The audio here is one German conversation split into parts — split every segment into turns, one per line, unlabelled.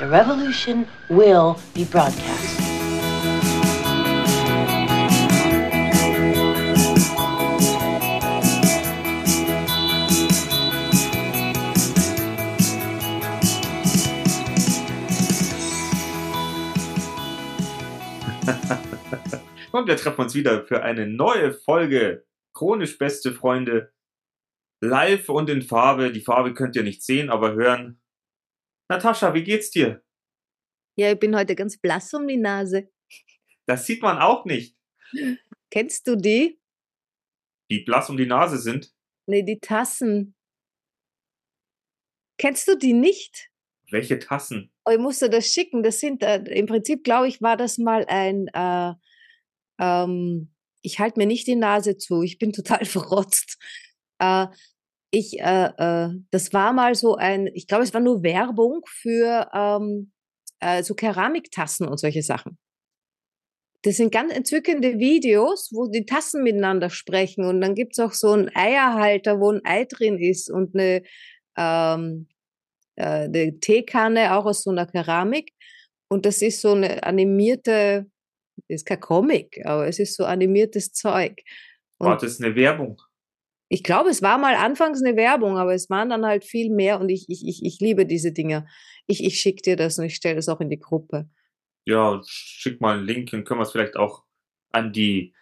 The revolution will be broadcast.
Und wir treffen uns wieder für eine neue Folge Chronisch Beste Freunde. Live und in Farbe. Die Farbe könnt ihr nicht sehen, aber hören. Natascha, wie geht's dir?
Ja, ich bin heute ganz blass um die Nase.
Das sieht man auch nicht.
Kennst du die?
Die blass um die Nase sind.
Nee, die Tassen. Kennst du die nicht?
Welche Tassen?
Oh, ich musste das schicken. Das sind, äh, im Prinzip, glaube ich, war das mal ein, äh, ähm, ich halte mir nicht die Nase zu. Ich bin total verrotzt. Äh, ich, äh, äh, das war mal so ein, ich glaube, es war nur Werbung für ähm, äh, so Keramiktassen und solche Sachen. Das sind ganz entzückende Videos, wo die Tassen miteinander sprechen. Und dann gibt's auch so einen Eierhalter, wo ein Ei drin ist und eine, ähm, äh, eine Teekanne auch aus so einer Keramik. Und das ist so eine animierte, ist kein Comic, aber es ist so animiertes Zeug.
War das eine Werbung?
Ich glaube, es war mal anfangs eine Werbung, aber es waren dann halt viel mehr und ich, ich, ich, ich liebe diese Dinge. Ich, ich schicke dir das und ich stelle das auch in die Gruppe.
Ja, schick mal einen Link, dann können wir es vielleicht auch an die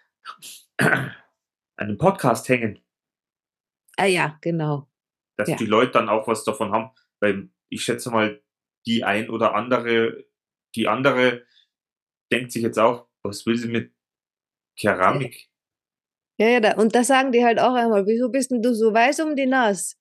an den Podcast hängen,
Ah ja, genau.
dass
Ja.
die Leute dann auch was davon haben. Weil ich schätze mal, die ein oder andere, die andere denkt sich jetzt auch, was will sie mit Keramik?
Ja, ja, da, und da sagen die halt auch einmal, wieso bist denn du so weiß um die Nase?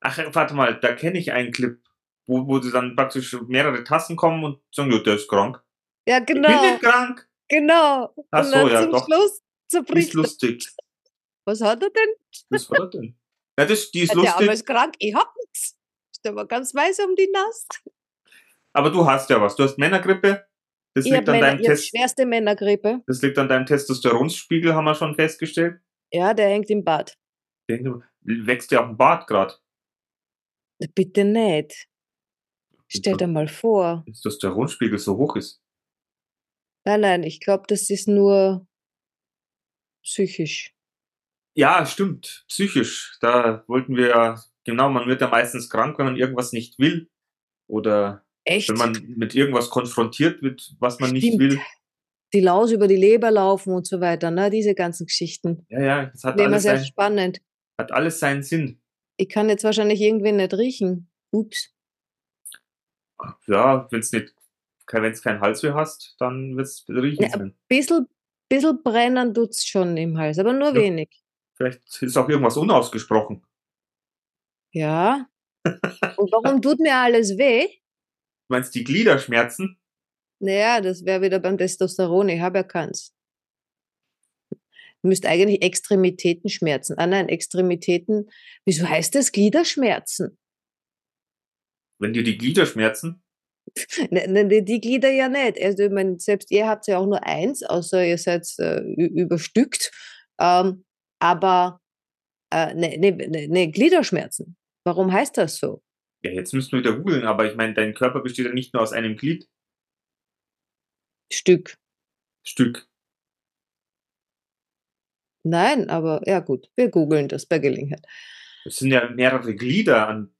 Ach, warte mal, da kenne ich einen Clip, wo, wo sie dann praktisch mehrere Tassen kommen und sagen, ja, der ist krank.
Ja,
Ich bin
genau,
nicht krank.
genau.
Ach so, ja,
zum
doch.
Schluss zerbricht
ist
er.
lustig.
Was hat er denn?
Was war das denn? Ja, das, die ist
Ja, der Arme
lustig.
ist krank, ich hab nix. Ist aber ganz weiß um die Nase.
Aber du hast ja was. Du hast Männergrippe. Das
Ich
liegt an deinem Test.
schwerste Männergrippe.
Das liegt an deinem Testosteronspiegel, haben wir schon festgestellt.
Ja, der hängt im Bad.
Wächst dir auf dem Bart gerade.
Bitte nicht. Stell dir mal vor.
Dass der Testosteronspiegel so hoch ist.
Nein, nein, ich glaube, das ist nur psychisch.
Ja, stimmt. Psychisch. Da wollten wir ja, genau, man wird ja meistens krank, wenn man irgendwas nicht will. Oder
Echt?
wenn man mit irgendwas konfrontiert wird, was man nicht
Stimmt.
will.
die Laus über die Leber laufen und so weiter, ne? Diese ganzen Geschichten.
Ja, ja, das hat
Wäre
alles,
sehr
sein,
spannend.
hat alles seinen Sinn.
Ich kann jetzt wahrscheinlich irgendwen nicht riechen. Ups.
Ja, wenn es nicht, wenn es keinen Halsweh hast, dann wird es riechen.
Ja,
sein.
Bisschen, bisschen brennen tut's schon im Hals, aber nur
Ja.
wenig.
Vielleicht ist auch irgendwas unausgesprochen.
Ja. Und warum tut mir alles weh?
Du meinst die Gliederschmerzen?
Naja, das wäre wieder beim Testosteron. Ich habe ja keins. Müsste eigentlich Extremitäten schmerzen. Ah nein, Extremitäten. Wieso heißt das Gliederschmerzen?
Wenn dir die Glieder schmerzen?
Ne, ne, die- Glieder ja nicht. Also ich meine, selbst ihr habt ja auch nur eins, außer ihr seid äh, überstückt. Ähm, aber äh, ne, ne, ne, ne, Gliederschmerzen. Warum heißt das so?
Ja, jetzt müssten wir wieder googeln, aber ich meine, dein Körper besteht ja nicht nur aus einem Glied.
Stück.
Stück.
Nein, aber ja gut, wir googeln das bei Gelegenheit.
Das sind ja mehrere Glieder, an,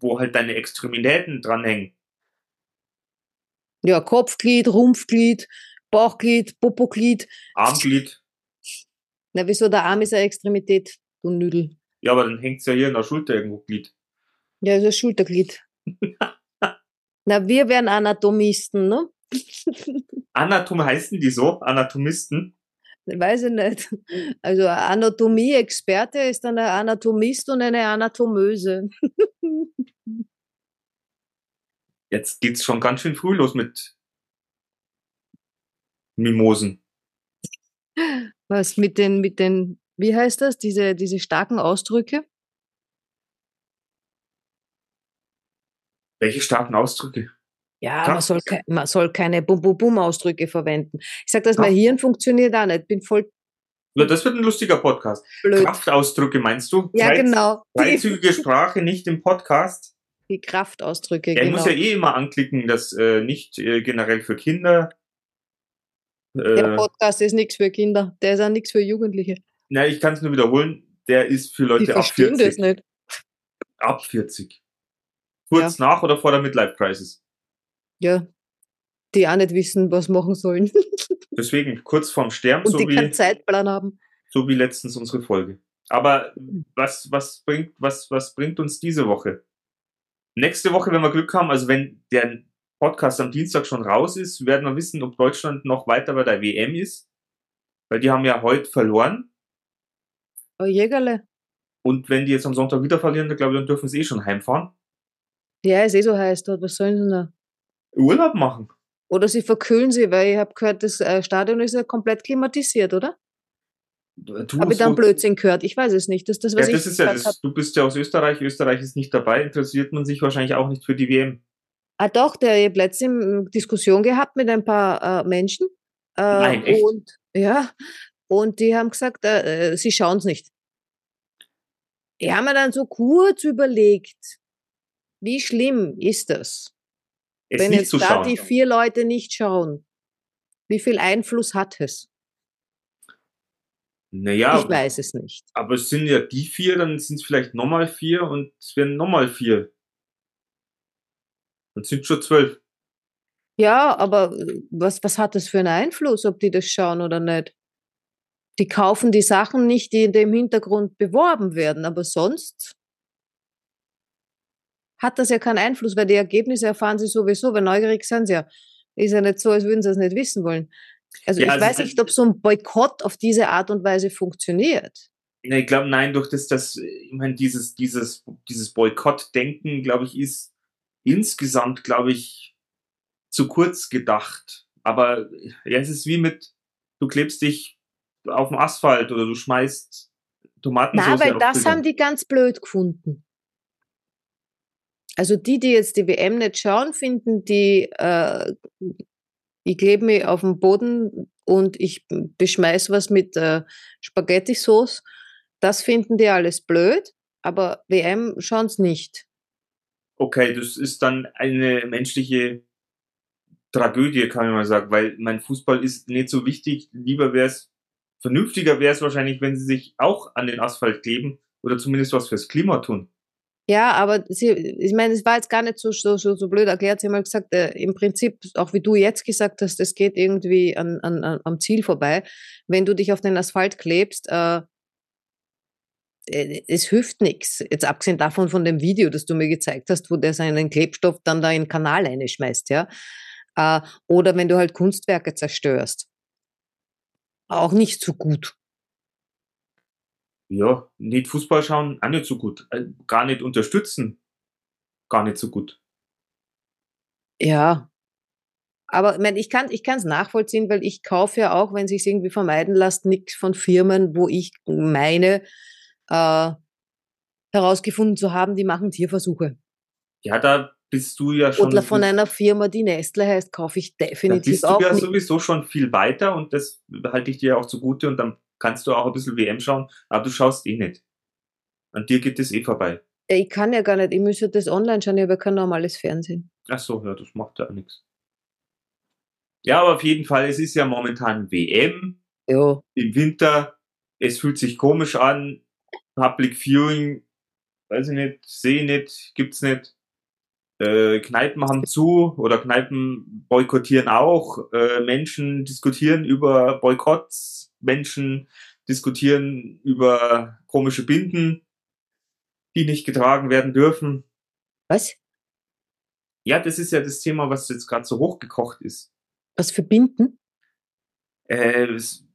wo halt deine Extremitäten dranhängen.
Ja, Kopfglied, Rumpfglied, Bauchglied, Popoglied.
Armglied.
Na, wieso der Arm ist eine Extremität, du Nüdel.
Ja, aber dann hängt's ja hier in der Schulter irgendwo Glied.
Ja, ist ein Schulterglied. Na, wir wären Anatomisten, ne?
Anatom heißen die so? Anatomisten?
Weiß ich nicht. Also Anatomie-Experte ist dann ein Anatomist und eine Anatomöse.
Jetzt geht's schon ganz schön früh los mit Mimosen.
Was mit den, mit den, wie heißt das, diese, diese starken Ausdrücke?
Welche starken Ausdrücke?
Ja, man soll, man soll keine Bum-Bum-Bum-Ausdrücke verwenden. Ich sag das, mein
Kraft.
Hirn funktioniert auch nicht. Bin voll
Ja, das wird ein lustiger Podcast.
blöd.
Kraftausdrücke meinst du?
Ja,
Frei-
genau.
Freizügige Sprache nicht im Podcast.
Die Kraftausdrücke,
Er
genau.
muss ja eh immer anklicken, dass äh, nicht äh, generell für Kinder.
Der
Äh,
Podcast ist nichts für Kinder, der ist auch nichts für Jugendliche.
na, ich kann es nur wiederholen. Der ist für Leute ab
verstehen
40.
das nicht.
Ab 40. Kurz nach oder vor der Midlife Crisis.
Ja. Die auch nicht wissen, was machen sollen.
Deswegen kurz vorm Sterben,
Und
so
die keinen
wie,
Zeitplan haben.
so wie letztens unsere Folge. Aber was, was, bringt, was, was bringt uns diese Woche? Nächste Woche, wenn wir Glück haben, also wenn der Podcast am Dienstag schon raus ist, werden wir wissen, ob Deutschland noch weiter bei der WM ist. Weil die haben ja heute verloren.
Oh, Jägerle.
Und wenn die jetzt am Sonntag wieder verlieren, dann glaube ich, dann dürfen sie eh schon heimfahren.
Ja, ist eh so heiß dort. Was sollen sie da?
Urlaub machen.
Oder sie verkühlen sie, weil ich habe gehört, das äh, Stadion ist ja komplett klimatisiert, oder?
Du,
Habe ich dann Blödsinn gehört? Ich weiß es nicht. Das das,
Ja,
was
das
ich
ist ja das. Du bist ja aus Österreich. Österreich ist nicht dabei. Interessiert man sich wahrscheinlich auch nicht für die WM.
Ah doch, der ich hab letztens Diskussion gehabt mit ein paar äh, Menschen. Äh,
Nein, echt?
Und ja, und die haben gesagt, äh, äh, sie schauen es nicht. Ich habe mir dann so kurz überlegt, wie schlimm ist das,
Es
wenn jetzt da
schauen.
die vier Leute nicht schauen? Wie viel Einfluss hat es?
Naja,
Ich weiß es nicht.
aber es sind ja die vier, dann sind es vielleicht nochmal vier und es werden nochmal vier. Dann sind schon zwölf.
Ja, aber äh, was, was hat das für einen Einfluss, ob die das schauen oder nicht? Die kaufen die Sachen nicht, die in dem Hintergrund beworben werden, aber sonst hat das ja keinen Einfluss, weil die Ergebnisse erfahren sie sowieso, weil neugierig sind sie ja. Ist ja nicht so, als würden sie es nicht wissen wollen. Also
Ja,
ich
also
weiß nicht, ob so ein Boykott auf diese Art und Weise funktioniert.
Nee, ich glaube, nein, durch das, das, ich meine, dieses, dieses, dieses Boykott-Denken, glaube ich, ist insgesamt, glaube ich, zu kurz gedacht. Aber ja, es ist wie mit, du klebst dich auf den Asphalt oder du schmeißt Tomatensauce
Na, weil das haben die ganz blöd gefunden. Also die, die jetzt die WM nicht schauen, finden die, äh, ich klebe mich auf den Boden und ich beschmeiß was mit äh, Spaghetti-Sauce. Das finden die alles blöd, aber WM schauen es nicht.
Okay, das ist dann eine menschliche Tragödie, kann man mal sagen, weil mein Fußball ist nicht so wichtig. Lieber wäre es, vernünftiger wäre es wahrscheinlich, wenn sie sich auch an den Asphalt kleben oder zumindest was fürs Klima tun.
Ja, aber sie, ich meine, es war jetzt gar nicht so, so, so, blöd erklärt. Sie haben mal gesagt, äh, im Prinzip, auch wie du jetzt gesagt hast, es geht irgendwie an, an, an, am Ziel vorbei. Wenn du dich auf den Asphalt klebst, äh, äh, es hilft nichts. Jetzt abgesehen davon von dem Video, das du mir gezeigt hast, wo der seinen Klebstoff dann da in den Kanal einschmeißt, ja. Äh, oder wenn du halt Kunstwerke zerstörst. Auch nicht so gut.
Ja, nicht Fußball schauen, auch nicht so gut. Äh, Gar nicht unterstützen, gar nicht so gut.
Ja. Aber ich, mein, ich kann es nachvollziehen, weil ich kaufe ja auch, wenn sich irgendwie vermeiden lässt, nichts von Firmen, wo ich meine, äh, herausgefunden zu haben, die machen Tierversuche.
Ja, da bist du ja schon.
Oder von einer Firma, die Nestle heißt, kaufe ich
da
definitiv
bist du
auch
ja
nicht.
sowieso schon viel weiter und das halte ich dir auch zugute und dann kannst du auch ein bisschen WM schauen, aber du schaust eh nicht. An dir geht es eh vorbei.
Ich kann ja gar nicht, ich müsste das online schauen, ich habe ja kein normales Fernsehen.
Ach so, ja, das macht ja auch nichts. Ja, aber auf jeden Fall, es ist ja momentan WM
Ja.
im Winter. Es fühlt sich komisch an. Public Viewing, weiß ich nicht, sehe nicht, gibt's nicht. Äh, Kneipen haben zu oder Kneipen boykottieren auch. Äh, Menschen diskutieren über Boykotts. Menschen diskutieren über komische Binden, die nicht getragen werden dürfen.
Was?
Ja, das ist ja das Thema, was jetzt gerade so hochgekocht ist.
Was für Binden?
Äh, es,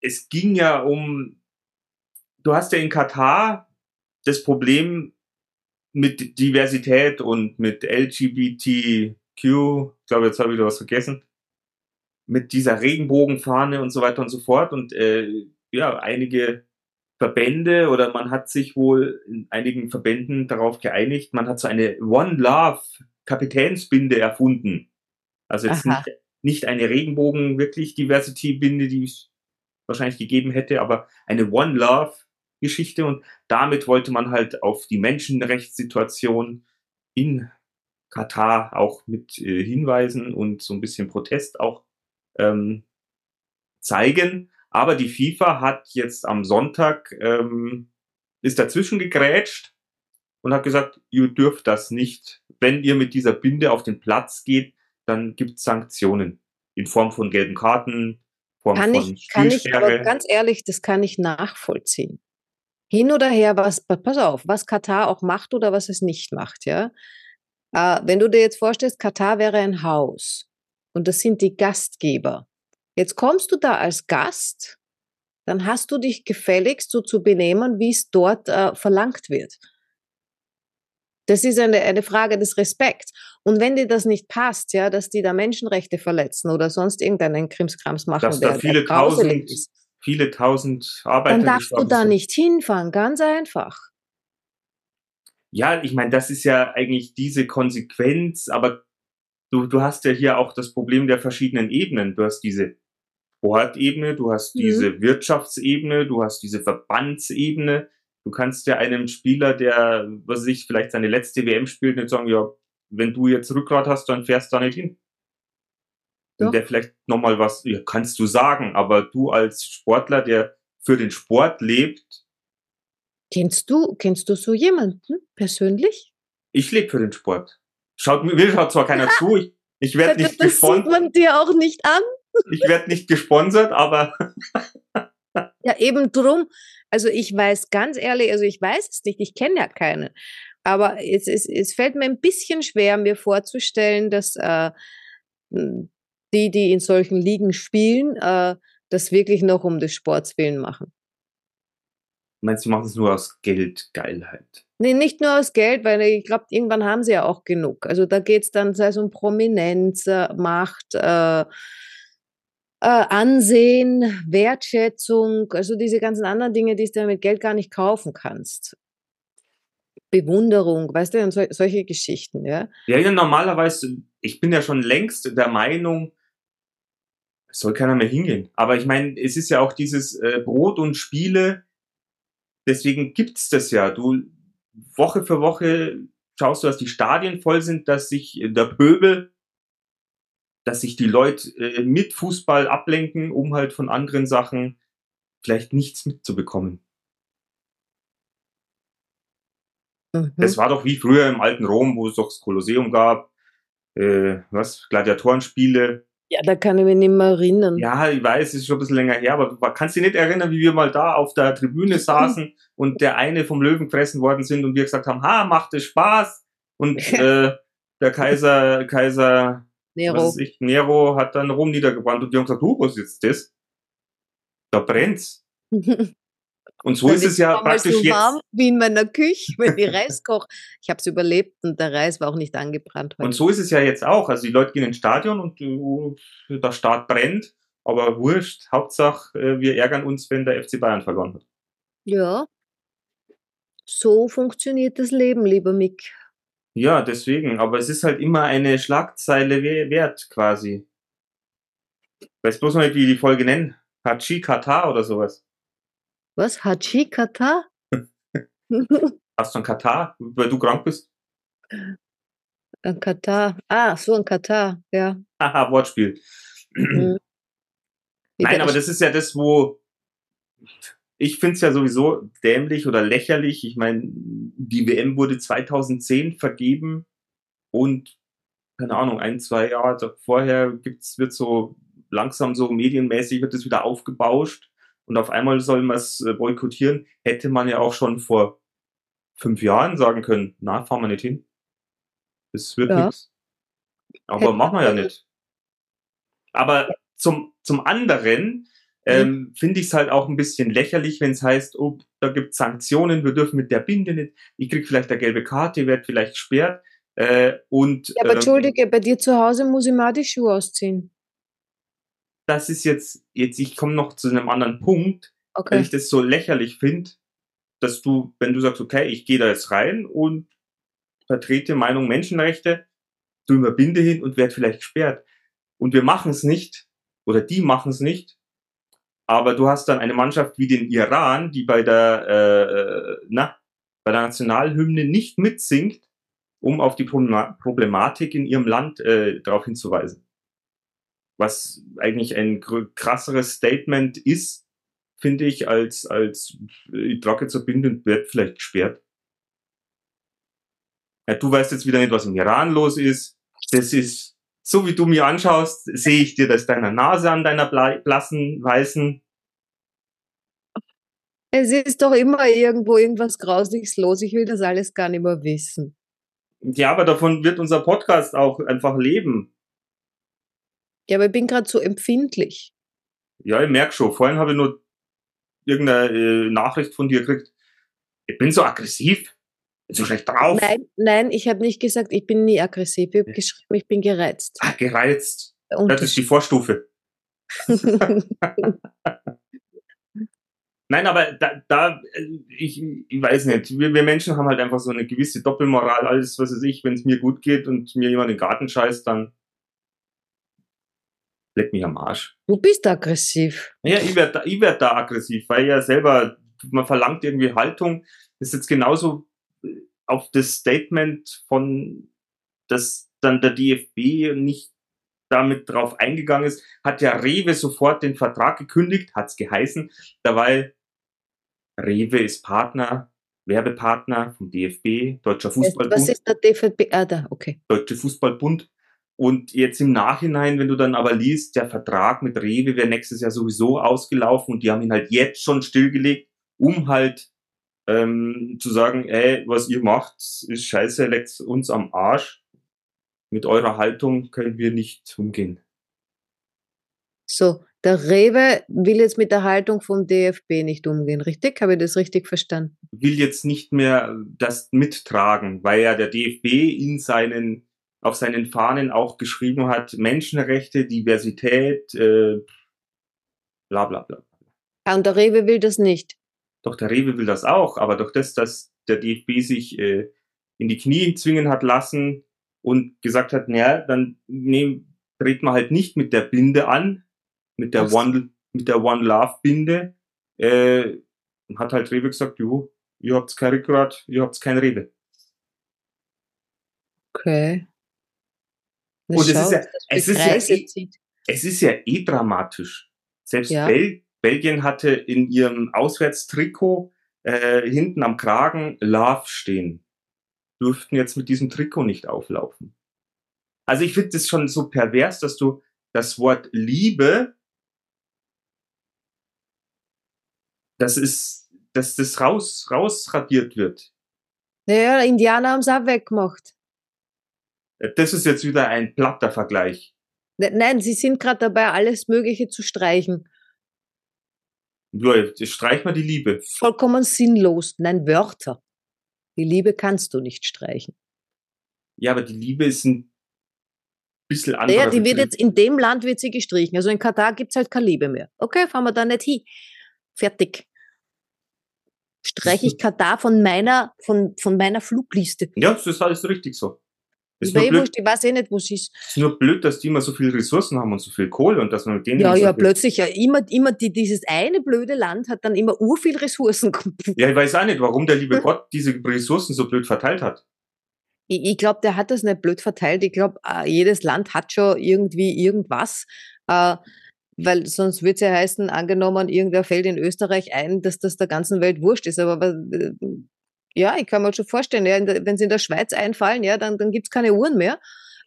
es ging ja um, du hast ja in Katar das Problem mit Diversität und mit LGBTQ, ich glaube, jetzt habe ich wieder was vergessen, mit dieser Regenbogenfahne und so weiter und so fort. Und äh, ja, einige Verbände oder man hat sich wohl in einigen Verbänden darauf geeinigt, man hat so eine One Love Kapitänsbinde erfunden. Also jetzt nicht, nicht eine Regenbogen wirklich Diversity Binde, die es wahrscheinlich gegeben hätte, aber eine One Love Geschichte und damit wollte man halt auf die Menschenrechtssituation in Katar auch mit äh, Hinweisen und so ein bisschen Protest auch ähm, zeigen. Aber die FIFA hat jetzt am Sonntag ähm, ist dazwischen gegrätscht und hat gesagt, ihr dürft das nicht. Wenn ihr mit dieser Binde auf den Platz geht, dann gibt es Sanktionen in Form von gelben Karten, Form
kann
von
ich, kann ich, aber ganz ehrlich, das kann ich nachvollziehen. Hin oder her, was, pass auf, was Katar auch macht oder was es nicht macht, ja. Äh, wenn du dir jetzt vorstellst, Katar wäre ein Haus und das sind die Gastgeber. Jetzt kommst du da als Gast, dann hast du dich gefälligst so zu benehmen, wie es dort äh, verlangt wird. Das ist eine, eine Frage des Respekts. Und wenn dir das nicht passt, ja, dass die da Menschenrechte verletzen oder sonst irgendeinen Krimskrams machen,
dass der, da viele tausend, viele tausend Arbeiter
dann darfst du da sind. nicht hinfahren, ganz einfach.
Ja, ich meine, das ist ja eigentlich diese Konsequenz, aber du, du hast ja hier auch das Problem der verschiedenen Ebenen. Du hast diese Sportebene, du hast mhm. diese Wirtschaftsebene, du hast diese Verbandsebene. Du kannst ja einem Spieler, der, was weiß ich, vielleicht seine letzte WM spielt, nicht sagen, ja, wenn du jetzt Rückgrat hast, dann fährst du da nicht hin. Ja. Und der vielleicht nochmal was, ja, kannst du sagen, aber du als Sportler, der für den Sport lebt.
Kennst du, kennst du so jemanden persönlich?
Ich lebe für den Sport. Schaut mir, schaut zwar keiner zu, ich, ich werde nicht
das gesponsert. Das sieht man dir auch nicht an.
Ich werde nicht gesponsert, aber.
ja, eben drum. Also ich weiß ganz ehrlich, also ich weiß es nicht, ich kenne ja keinen. Aber es, es, es fällt mir ein bisschen schwer, mir vorzustellen, dass äh, die, die in solchen Ligen spielen, äh, das wirklich noch um des Sports willen machen.
Meinst du, machen es nur aus Geldgeilheit?
Nee, nicht nur aus Geld, weil ich glaube, irgendwann haben sie ja auch genug. Also da geht es dann, sei es um Prominenz, äh, Macht, äh, äh, Ansehen, Wertschätzung, also diese ganzen anderen Dinge, die du mit Geld gar nicht kaufen kannst. Bewunderung, weißt du, so, solche Geschichten, ja.
Ja, ja, normalerweise, ich bin ja schon längst der Meinung, es soll keiner mehr hingehen. Aber ich meine, es ist ja auch dieses äh, Brot und Spiele, deswegen gibt's das ja. Du, Woche für Woche schaust du, dass die Stadien voll sind, dass sich der Pöbel dass sich die Leute äh, mit Fußball ablenken, um halt von anderen Sachen vielleicht nichts mitzubekommen. Mhm. Das war doch wie früher im alten Rom, wo es doch das Kolosseum gab, äh, was, Gladiatorenspiele.
Ja, da kann ich mich nicht mehr erinnern.
Ja, ich weiß, es ist schon ein bisschen länger her, aber du kannst dich nicht erinnern, wie wir mal da auf der Tribüne saßen und der eine vom Löwen gefressen worden sind und wir gesagt haben, ha, macht es Spaß. Und äh, der Kaiser, Kaiser Nero. Ich, Nero hat dann Rom niedergebrannt und die haben gesagt, du, was ist das? Da brennt's. Und so ist es ja praktisch so jetzt. warm
wie in meiner Küche, wenn ich Reis koche. Ich habe es überlebt und der Reis war auch nicht angebrannt.
Heute. Und so ist es ja jetzt auch. Also die Leute gehen ins Stadion und uh, der Start brennt, aber wurscht. Hauptsache, äh, wir ärgern uns, wenn der FC Bayern verloren hat.
Ja. So funktioniert das Leben, lieber Mick.
Ja, deswegen, aber es ist halt immer eine Schlagzeile wert, quasi. Weiß bloß noch nicht, wie die die Folge nennen. Hachi Katar oder sowas.
Was? Hachi Katar?
Hast du ein Katar, weil du krank bist?
Ein Katar. Ah, so ein Katar, ja.
Haha, Wortspiel. Mhm. Nein, aber das ist ja das, wo ich finde es ja sowieso dämlich oder lächerlich. Ich meine, die WM wurde 2010 vergeben und keine Ahnung, ein, zwei Jahre vorher gibt's, wird so langsam so medienmäßig wird es wieder aufgebauscht und auf einmal soll man es äh, boykottieren. Hätte man ja auch schon vor fünf Jahren sagen können, na, fahren wir nicht hin. Es wird ja. nichts. Aber machen wir ja nicht. Aber zum, zum anderen Mhm. ähm, finde ich es halt auch ein bisschen lächerlich, wenn es heißt, oh, da gibt es Sanktionen, wir dürfen mit der Binde nicht, ich krieg vielleicht eine gelbe Karte, werde vielleicht gesperrt. Äh, und,
ja, aber ähm, Entschuldige, bei dir zu Hause muss ich mal die Schuhe ausziehen.
Das ist jetzt, jetzt ich komme noch zu einem anderen Punkt, okay. weil ich das so lächerlich finde, dass du, wenn du sagst, okay, ich gehe da jetzt rein und vertrete Meinung Menschenrechte, du immer Binde hin und werde vielleicht gesperrt. Und wir machen es nicht, oder die machen es nicht, aber du hast dann eine Mannschaft wie den Iran, die bei der, äh, na, bei der Nationalhymne nicht mitsingt um auf die Problematik in ihrem Land äh, darauf hinzuweisen. Was eigentlich ein krasseres Statement ist, finde ich, als, als ich trage jetzt ein Binde und werde vielleicht gesperrt. Ja, du weißt jetzt wieder nicht, was im Iran los ist. Das ist, so wie du mir anschaust, sehe ich dir das deiner Nase an, deiner blassen, weißen.
Es ist doch immer irgendwo irgendwas Grausliches los. Ich will das alles gar nicht mehr wissen.
Ja, aber davon wird unser Podcast auch einfach leben.
Ja, aber ich bin gerade so empfindlich.
Ja, ich merke schon. Vorhin habe ich nur irgendeine äh, Nachricht von dir gekriegt. Ich bin so aggressiv. Bin so schlecht drauf.
Nein, nein, ich habe nicht gesagt, ich bin nie aggressiv. Ich habe geschrieben, ich bin gereizt.
Ah, gereizt. Das ist die Vorstufe. Nein, aber da, da ich, ich weiß nicht, wir, wir Menschen haben halt einfach so eine gewisse Doppelmoral, alles, was weiß ich, wenn es mir gut geht und mir jemand in den Garten scheißt, dann leck mich am Arsch.
Du bist aggressiv.
Ja, ich werde ich werd da aggressiv, weil ja selber, man verlangt irgendwie Haltung. Das ist jetzt genauso auf das Statement von, dass dann der DFB nicht damit drauf eingegangen ist, hat ja Rewe sofort den Vertrag gekündigt, hat's geheißen, dabei Rewe ist Partner, Werbepartner vom DFB, Deutscher Fußballbund.
Was ist der DFB? Ah, da, okay.
Deutsche Fußballbund. Und jetzt im Nachhinein, wenn du dann aber liest, der Vertrag mit Rewe wäre nächstes Jahr sowieso ausgelaufen und die haben ihn halt jetzt schon stillgelegt, um halt ähm, zu sagen, ey, was ihr macht, ist scheiße, leckt uns am Arsch mit eurer Haltung können wir nicht umgehen.
So, der Rewe will jetzt mit der Haltung vom DFB nicht umgehen, richtig? Habe ich das richtig verstanden?
Will jetzt nicht mehr das mittragen, weil ja der DFB in seinen, auf seinen Fahnen auch geschrieben hat, Menschenrechte, Diversität, äh, bla bla bla.
Ja, und der Rewe will das nicht.
Doch, der Rewe will das auch, aber durch das, dass der DFB sich äh, in die Knie zwingen hat lassen, und gesagt hat, naja, dann nehm, dreht man halt nicht mit der Binde an, mit der One, mit der One Love Binde, äh, hat halt Rewe gesagt, jo, ihr habt kein Rückgrat, ihr habt kein Rewe.
Okay.
Na, und es ist ja, es ist ja, eh, es ist ja eh dramatisch. Selbst ja. Bel Belgien hatte in ihrem Auswärtstrikot äh, hinten am Kragen Love stehen dürften jetzt mit diesem Trikot nicht auflaufen. Also ich finde das schon so pervers, dass du das Wort Liebe, das ist, dass das raus, rausradiert wird.
Naja, Indianer haben es auch weggemacht.
Das ist jetzt wieder ein platter Vergleich.
Ne, nein, sie sind gerade dabei, alles Mögliche zu streichen.
Ja, streich mal die Liebe.
Vollkommen sinnlos. Nein, Wörter. Die Liebe kannst du nicht streichen.
Ja, aber die Liebe ist ein bisschen anders.
Ja, die wird jetzt in dem Land wird sie gestrichen. Also in Katar gibt es halt keine Liebe mehr. Okay, fahren wir da nicht hin. Fertig. Streiche ich Katar von meiner, von, von meiner Flugliste.
Ja, das ist alles richtig so.
Ist ich, blöd, ich weiß eh nicht, wo es ist.
Es ist nur blöd, dass die immer so viele Ressourcen haben und so viel Kohle und dass man mit denen.
Ja,
ja,
so plötzlich, ja, immer, immer die, dieses eine blöde Land hat dann immer ur viel Ressourcen.
Ja, ich weiß auch nicht, warum der liebe Gott diese Ressourcen so blöd verteilt hat.
Ich, ich glaube, der hat das nicht blöd verteilt. Ich glaube, äh, jedes Land hat schon irgendwie irgendwas. Äh, weil sonst würde es ja heißen, angenommen, irgendwer fällt in Österreich ein, dass das der ganzen Welt wurscht ist. Aber äh, ja, ich kann mir schon vorstellen, ja, wenn sie in der Schweiz einfallen, ja, dann, dann gibt es keine Uhren mehr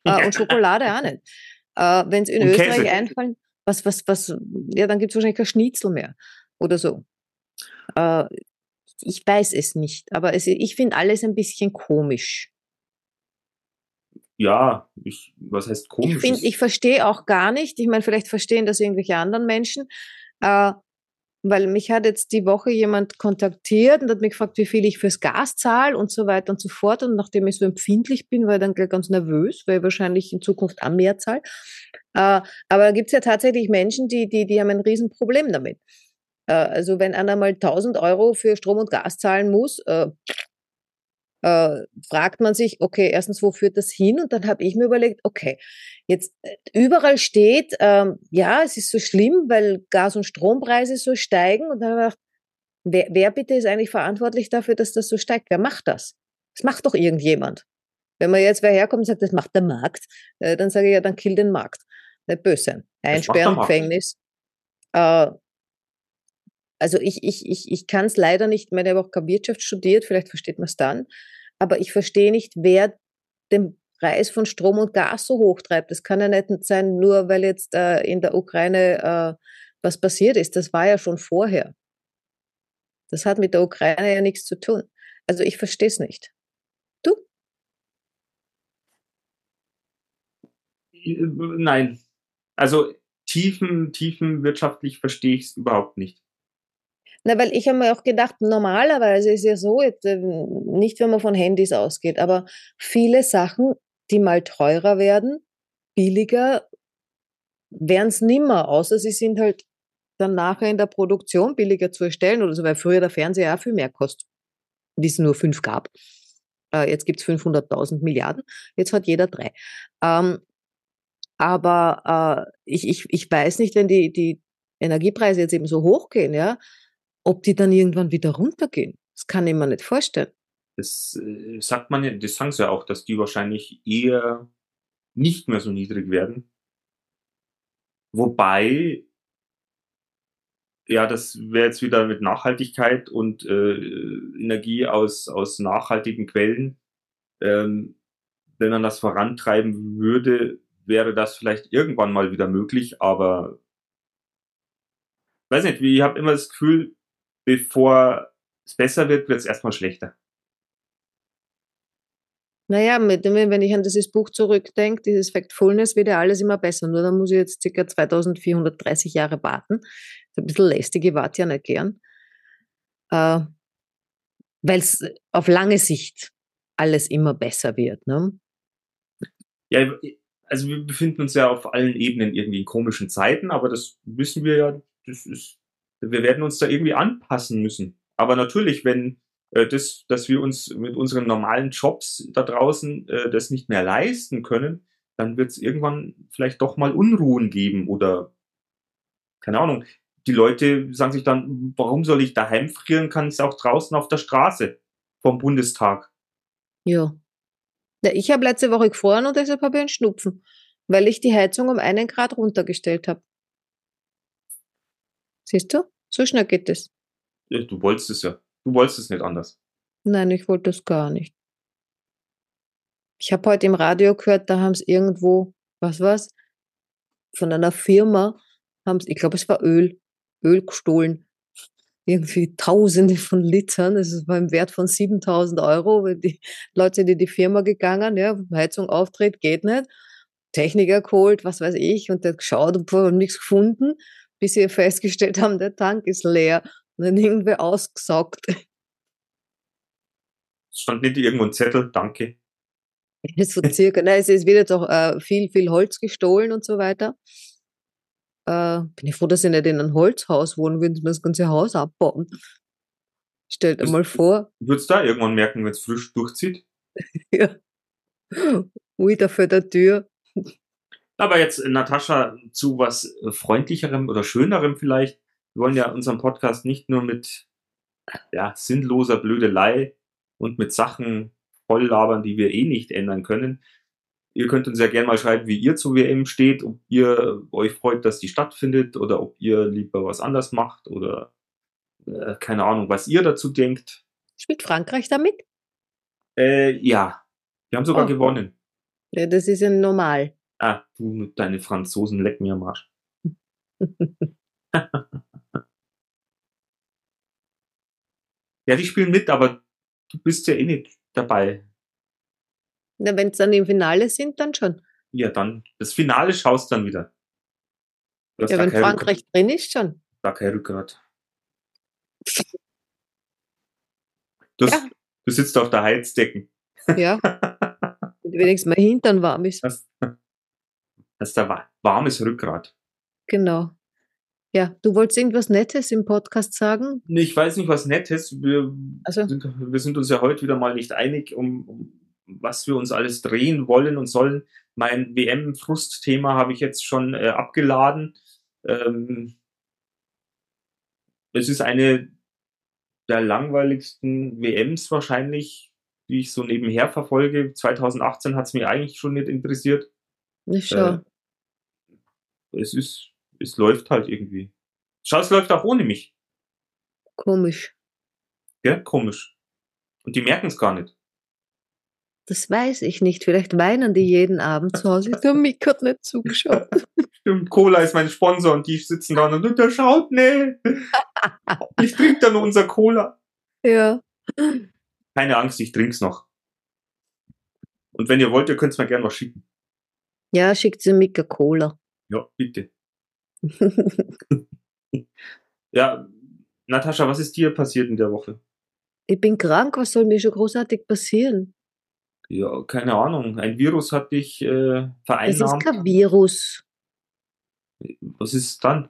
äh, und Schokolade auch nicht. Äh, wenn sie in und Österreich Käse. einfallen, was, was, was, ja, dann gibt es wahrscheinlich kein Schnitzel mehr oder so. Äh, ich weiß es nicht, aber es, ich finde alles ein bisschen komisch.
Ja, ich, was heißt komisch?
Ich, ich verstehe auch gar nicht, ich meine, vielleicht verstehen das irgendwelche anderen Menschen, äh, weil mich hat jetzt die Woche jemand kontaktiert und hat mich gefragt, wie viel ich fürs Gas zahle und so weiter und so fort. Und nachdem ich so empfindlich bin, war ich dann gleich ganz nervös, weil ich wahrscheinlich in Zukunft auch mehr zahle. Äh, aber da gibt es ja tatsächlich Menschen, die, die, die haben ein Riesenproblem damit. Äh, also wenn einer mal 1000 Euro für Strom und Gas zahlen muss, äh, fragt man sich, okay, erstens, wo führt das hin? Und dann habe ich mir überlegt, okay, jetzt äh, überall steht, ähm, ja, es ist so schlimm, weil Gas- und Strompreise so steigen. Und dann habe ich gedacht, wer, wer bitte ist eigentlich verantwortlich dafür, dass das so steigt? Wer macht das? Das macht doch irgendjemand. Wenn man jetzt wer herkommt und sagt, das macht der Markt, äh, dann sage ich ja, dann kill den Markt. Nicht böse. Einsperren, Gefängnis. Äh, also ich, ich, ich, ich kann es leider nicht mehr, ich habe auch keine Wirtschaft studiert, vielleicht versteht man es dann, aber ich verstehe nicht, wer den Preis von Strom und Gas so hoch treibt. Das kann ja nicht sein, nur weil jetzt äh, in der Ukraine äh, was passiert ist. Das war ja schon vorher. Das hat mit der Ukraine ja nichts zu tun. Also ich verstehe es nicht. Du?
Nein. Also tiefen, tiefen wirtschaftlich verstehe ich es überhaupt nicht.
Na, weil ich habe mir auch gedacht, normalerweise ist ja so, äh, nicht wenn man von Handys ausgeht, aber viele Sachen, die mal teurer werden, billiger, werden es nimmer, außer sie sind halt dann nachher in der Produktion billiger zu erstellen oder so, weil früher der Fernseher auch viel mehr kostet, wie es nur fünf gab. Äh, jetzt gibt es 500.000 Milliarden, jetzt hat jeder drei. Ähm, aber äh, ich, ich, ich weiß nicht, wenn die, die Energiepreise jetzt eben so hoch gehen, ja, ob die dann irgendwann wieder runtergehen. Das kann ich mir nicht vorstellen.
Das äh, sagt man ja, das sagen sie ja auch, dass die wahrscheinlich eher nicht mehr so niedrig werden. Wobei, ja, das wäre jetzt wieder mit Nachhaltigkeit und äh, Energie aus, aus nachhaltigen Quellen. Ähm, wenn man das vorantreiben würde, wäre das vielleicht irgendwann mal wieder möglich, aber weiß nicht, ich habe immer das Gefühl, bevor es besser wird, wird es erstmal schlechter.
Naja, mit dem, wenn ich an dieses Buch zurückdenke, dieses Factfulness, wird ja alles immer besser. Nur dann muss ich jetzt ca. 2430 Jahre warten. Ist ein bisschen lästig, ich warte ja nicht gern. Äh, Weil es auf lange Sicht alles immer besser wird. Ne?
Ja, also wir befinden uns ja auf allen Ebenen irgendwie in komischen Zeiten, aber das wissen wir ja, das ist wir werden uns da irgendwie anpassen müssen. Aber natürlich, wenn äh, das, dass wir uns mit unseren normalen Jobs da draußen äh, das nicht mehr leisten können, dann wird es irgendwann vielleicht doch mal Unruhen geben oder keine Ahnung. Die Leute sagen sich dann, warum soll ich daheim frieren, kann ich es auch draußen auf der Straße vom Bundestag.
Ja. ja ich habe letzte Woche gefroren und deshalb habe ich einen Schnupfen, weil ich die Heizung um einen Grad runtergestellt habe. Siehst du? So schnell geht es.
Ja, du wolltest es ja. Du wolltest es nicht anders.
Nein, ich wollte es gar nicht. Ich habe heute im Radio gehört, da haben es irgendwo, was war's? Von einer Firma haben ich glaube, es war Öl, Öl gestohlen. Irgendwie Tausende von Litern. Es war im Wert von 7000 Euro. Die Leute sind in die Firma gegangen, ja, Heizung auftritt, geht nicht. Techniker geholt, was weiß ich, und der geschaut und nichts gefunden bis sie festgestellt haben, der Tank ist leer und dann irgendwie ausgesaugt.
Stand nicht irgendwo ein Zettel, danke.
So circa, nein, es, wird jetzt auch äh, viel, viel Holz gestohlen und so weiter. Äh, bin ich froh, dass ich nicht in einem Holzhaus wohnen würde, das ganze Haus abbauen. Stellt dir mal vor.
Würdest du da irgendwann merken, wenn es frisch durchzieht?
ja. Ui, da vor der Tür.
Aber jetzt, äh, Natascha, zu was äh, freundlicherem oder schönerem vielleicht. Wir wollen ja unseren Podcast nicht nur mit ja, sinnloser Blödelei und mit Sachen voll labern, die wir eh nicht ändern können. Ihr könnt uns ja gerne mal schreiben, wie ihr zu WM steht, ob ihr euch freut, dass die stattfindet oder ob ihr lieber was anders macht oder äh, keine Ahnung, was ihr dazu denkt.
Spielt Frankreich damit?
Äh, ja, wir haben sogar oh. gewonnen.
Ja, das ist ja normal.
Ah, du mit deinen Franzosen leck mir am Arsch. ja, die spielen mit, aber du bist ja eh nicht dabei.
Na, wenn es dann im Finale sind, dann schon.
Ja, dann. Das Finale schaust dann wieder.
Ja, wenn Frankreich Rück drin ist, schon.
Da kein Rückgrat. Du, ja. du sitzt auf der Heizdecken.
Ja. Wenigstens mein Hintern warm ist.
Das, das ist ein warmes Rückgrat.
Genau. Ja, du wolltest irgendwas Nettes im Podcast sagen?
Ich weiß nicht, was Nettes. Wir, also. sind, wir sind uns ja heute wieder mal nicht einig, um, um was wir uns alles drehen wollen und sollen. Mein WM-Frustthema habe ich jetzt schon äh, abgeladen. Ähm, es ist eine der langweiligsten WMs wahrscheinlich die ich so nebenher verfolge. 2018 hat es mich eigentlich schon nicht interessiert.
Ich schau.
Äh, es ist, es läuft halt irgendwie. Schau, es läuft auch ohne mich.
Komisch.
Gell? Komisch. Und die merken es gar nicht.
Das weiß ich nicht. Vielleicht weinen die jeden Abend zu Hause. Der Mick hat nicht zugeschaut.
Stimmt, Cola ist mein Sponsor und die sitzen da und der schaut nicht. Ich trinke dann unser Cola.
ja.
Keine Angst, ich trink's noch. Und wenn ihr wollt, ihr könnt es mir gerne was schicken.
Ja, schickt sie eine Cola.
Ja, bitte. Ja, Natascha, was ist dir passiert in der Woche?
ich bin krank, was soll mir schon großartig passieren?
Ja, keine Ahnung. Ein Virus hat dich äh,
Das ist
vereinnahmt.
kein Virus.
Was ist dann?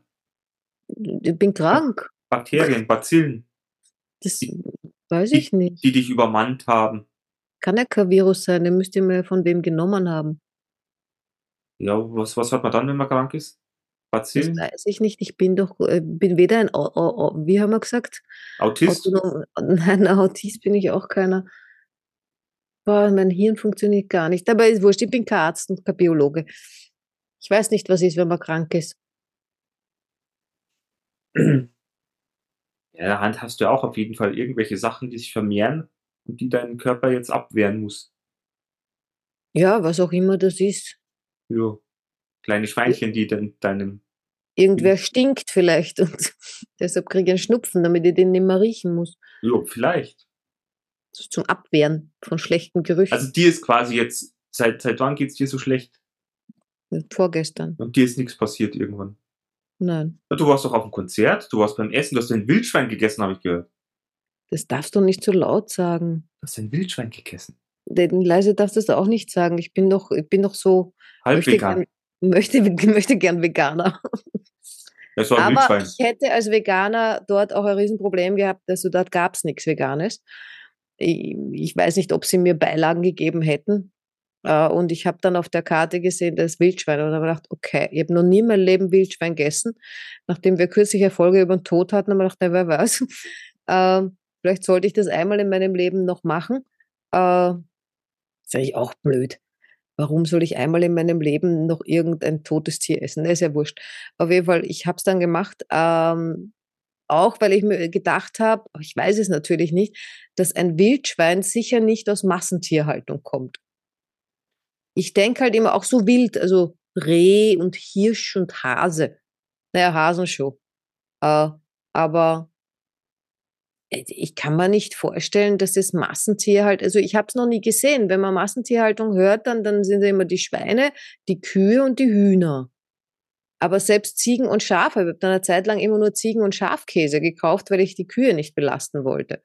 Ich bin krank.
Bakterien, Bazillen,
Das weiß ich nicht.
die dich übermannt haben.
Kann ja kein Virus sein. Den müsst ihr mir von wem genommen haben.
Ja, was, was hat man dann, wenn man krank ist?
Das
Bazillen?
weiß ich nicht. Ich bin doch, äh, bin weder ein, wie haben wir gesagt?
Autist?
Autonom, nein, ein Autist bin ich auch keiner. Boah, mein Hirn funktioniert gar nicht. Aber ist wurscht, ich bin kein Arzt und kein Biologe. Ich weiß nicht, was ist, wenn man krank ist.
Ja, in der Hand hast du ja auch auf jeden Fall irgendwelche Sachen, die sich vermehren und die dein Körper jetzt abwehren muss.
Ja, was auch immer das ist.
Ja. Kleine Schweinchen, die dann deinem.
Irgendwer stinkt vielleicht und deshalb kriege ich einen Schnupfen, damit ich den nicht mehr riechen muss.
Ja, vielleicht.
Zum Abwehren von schlechten Gerüchen.
Also dir ist quasi jetzt, seit, seit wann geht's dir so schlecht?
Vorgestern.
Und dir ist nichts passiert irgendwann.
Nein,
Du warst doch auf dem Konzert, du warst beim Essen, du hast ein Wildschwein gegessen, habe ich gehört.
das darfst du nicht so laut sagen.
Du hast ein Wildschwein gegessen.
Denn leise darfst du das auch nicht sagen. Ich bin doch, ich bin doch so,
Halb
möchte
vegan.
gern, möchte, möchte gern Veganer.
Das war
Aber
Wildschwein.
ich hätte als Veganer dort auch ein Riesenproblem gehabt. Also dort gab es nichts Veganes. Ich, ich weiß nicht, ob sie mir Beilagen gegeben hätten. Äh, Und ich habe dann auf der Karte gesehen, da ist Wildschwein. Und habe gedacht, okay, ich habe noch nie in meinem Leben Wildschwein gegessen. Nachdem wir kürzlich eine Folge über den Tod hatten, habe ich gedacht, na, wer weiß. Ähm, vielleicht sollte ich das einmal in meinem Leben noch machen. Äh, ist eigentlich auch blöd. Warum soll ich einmal in meinem Leben noch irgendein totes Tier essen? Das ist ja wurscht. Auf jeden Fall, ich habe es dann gemacht, ähm, auch weil ich mir gedacht habe, ich weiß es natürlich nicht, dass ein Wildschwein sicher nicht aus Massentierhaltung kommt. Ich denke halt immer auch so wild, also Reh und Hirsch und Hase. Naja, Hasen schon. Äh, aber ich kann mir nicht vorstellen, dass es Massentierhalt, also ich habe es noch nie gesehen. Wenn man Massentierhaltung hört, dann, dann sind ja immer die Schweine, die Kühe und die Hühner. Aber selbst Ziegen und Schafe, ich habe dann eine Zeit lang immer nur Ziegen- und Schafkäse gekauft, weil ich die Kühe nicht belasten wollte.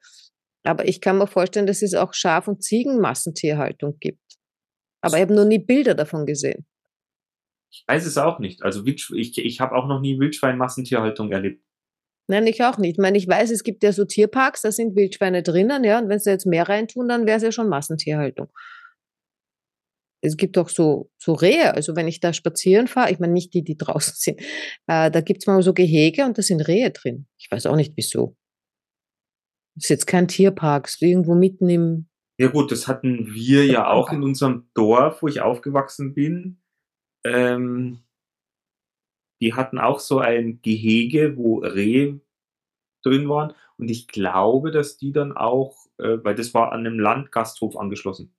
Aber ich kann mir vorstellen, dass es auch Schaf- und Ziegen-Massentierhaltung gibt. Aber ich habe noch nie Bilder davon gesehen.
Ich weiß es auch nicht. Also ich, ich habe auch noch nie Wildschwein-Massentierhaltung erlebt.
Nein, ich auch nicht. Ich meine, ich weiß, es gibt ja so Tierparks, da sind Wildschweine drinnen, ja, und wenn sie jetzt mehr reintun, dann wäre es ja schon Massentierhaltung. Es gibt auch so, so Rehe, also wenn ich da spazieren fahre, ich meine nicht die, die draußen sind, äh, da gibt es mal so Gehege und da sind Rehe drin. Ich weiß auch nicht wieso. Das ist jetzt kein Tierpark, es ist irgendwo mitten im,
Ja gut, das hatten wir ja auch in unserem Dorf, wo ich aufgewachsen bin. Ähm, die hatten auch so ein Gehege, wo Rehe drin waren. Und ich glaube, dass die dann auch, äh, weil das war an einem Landgasthof angeschlossen.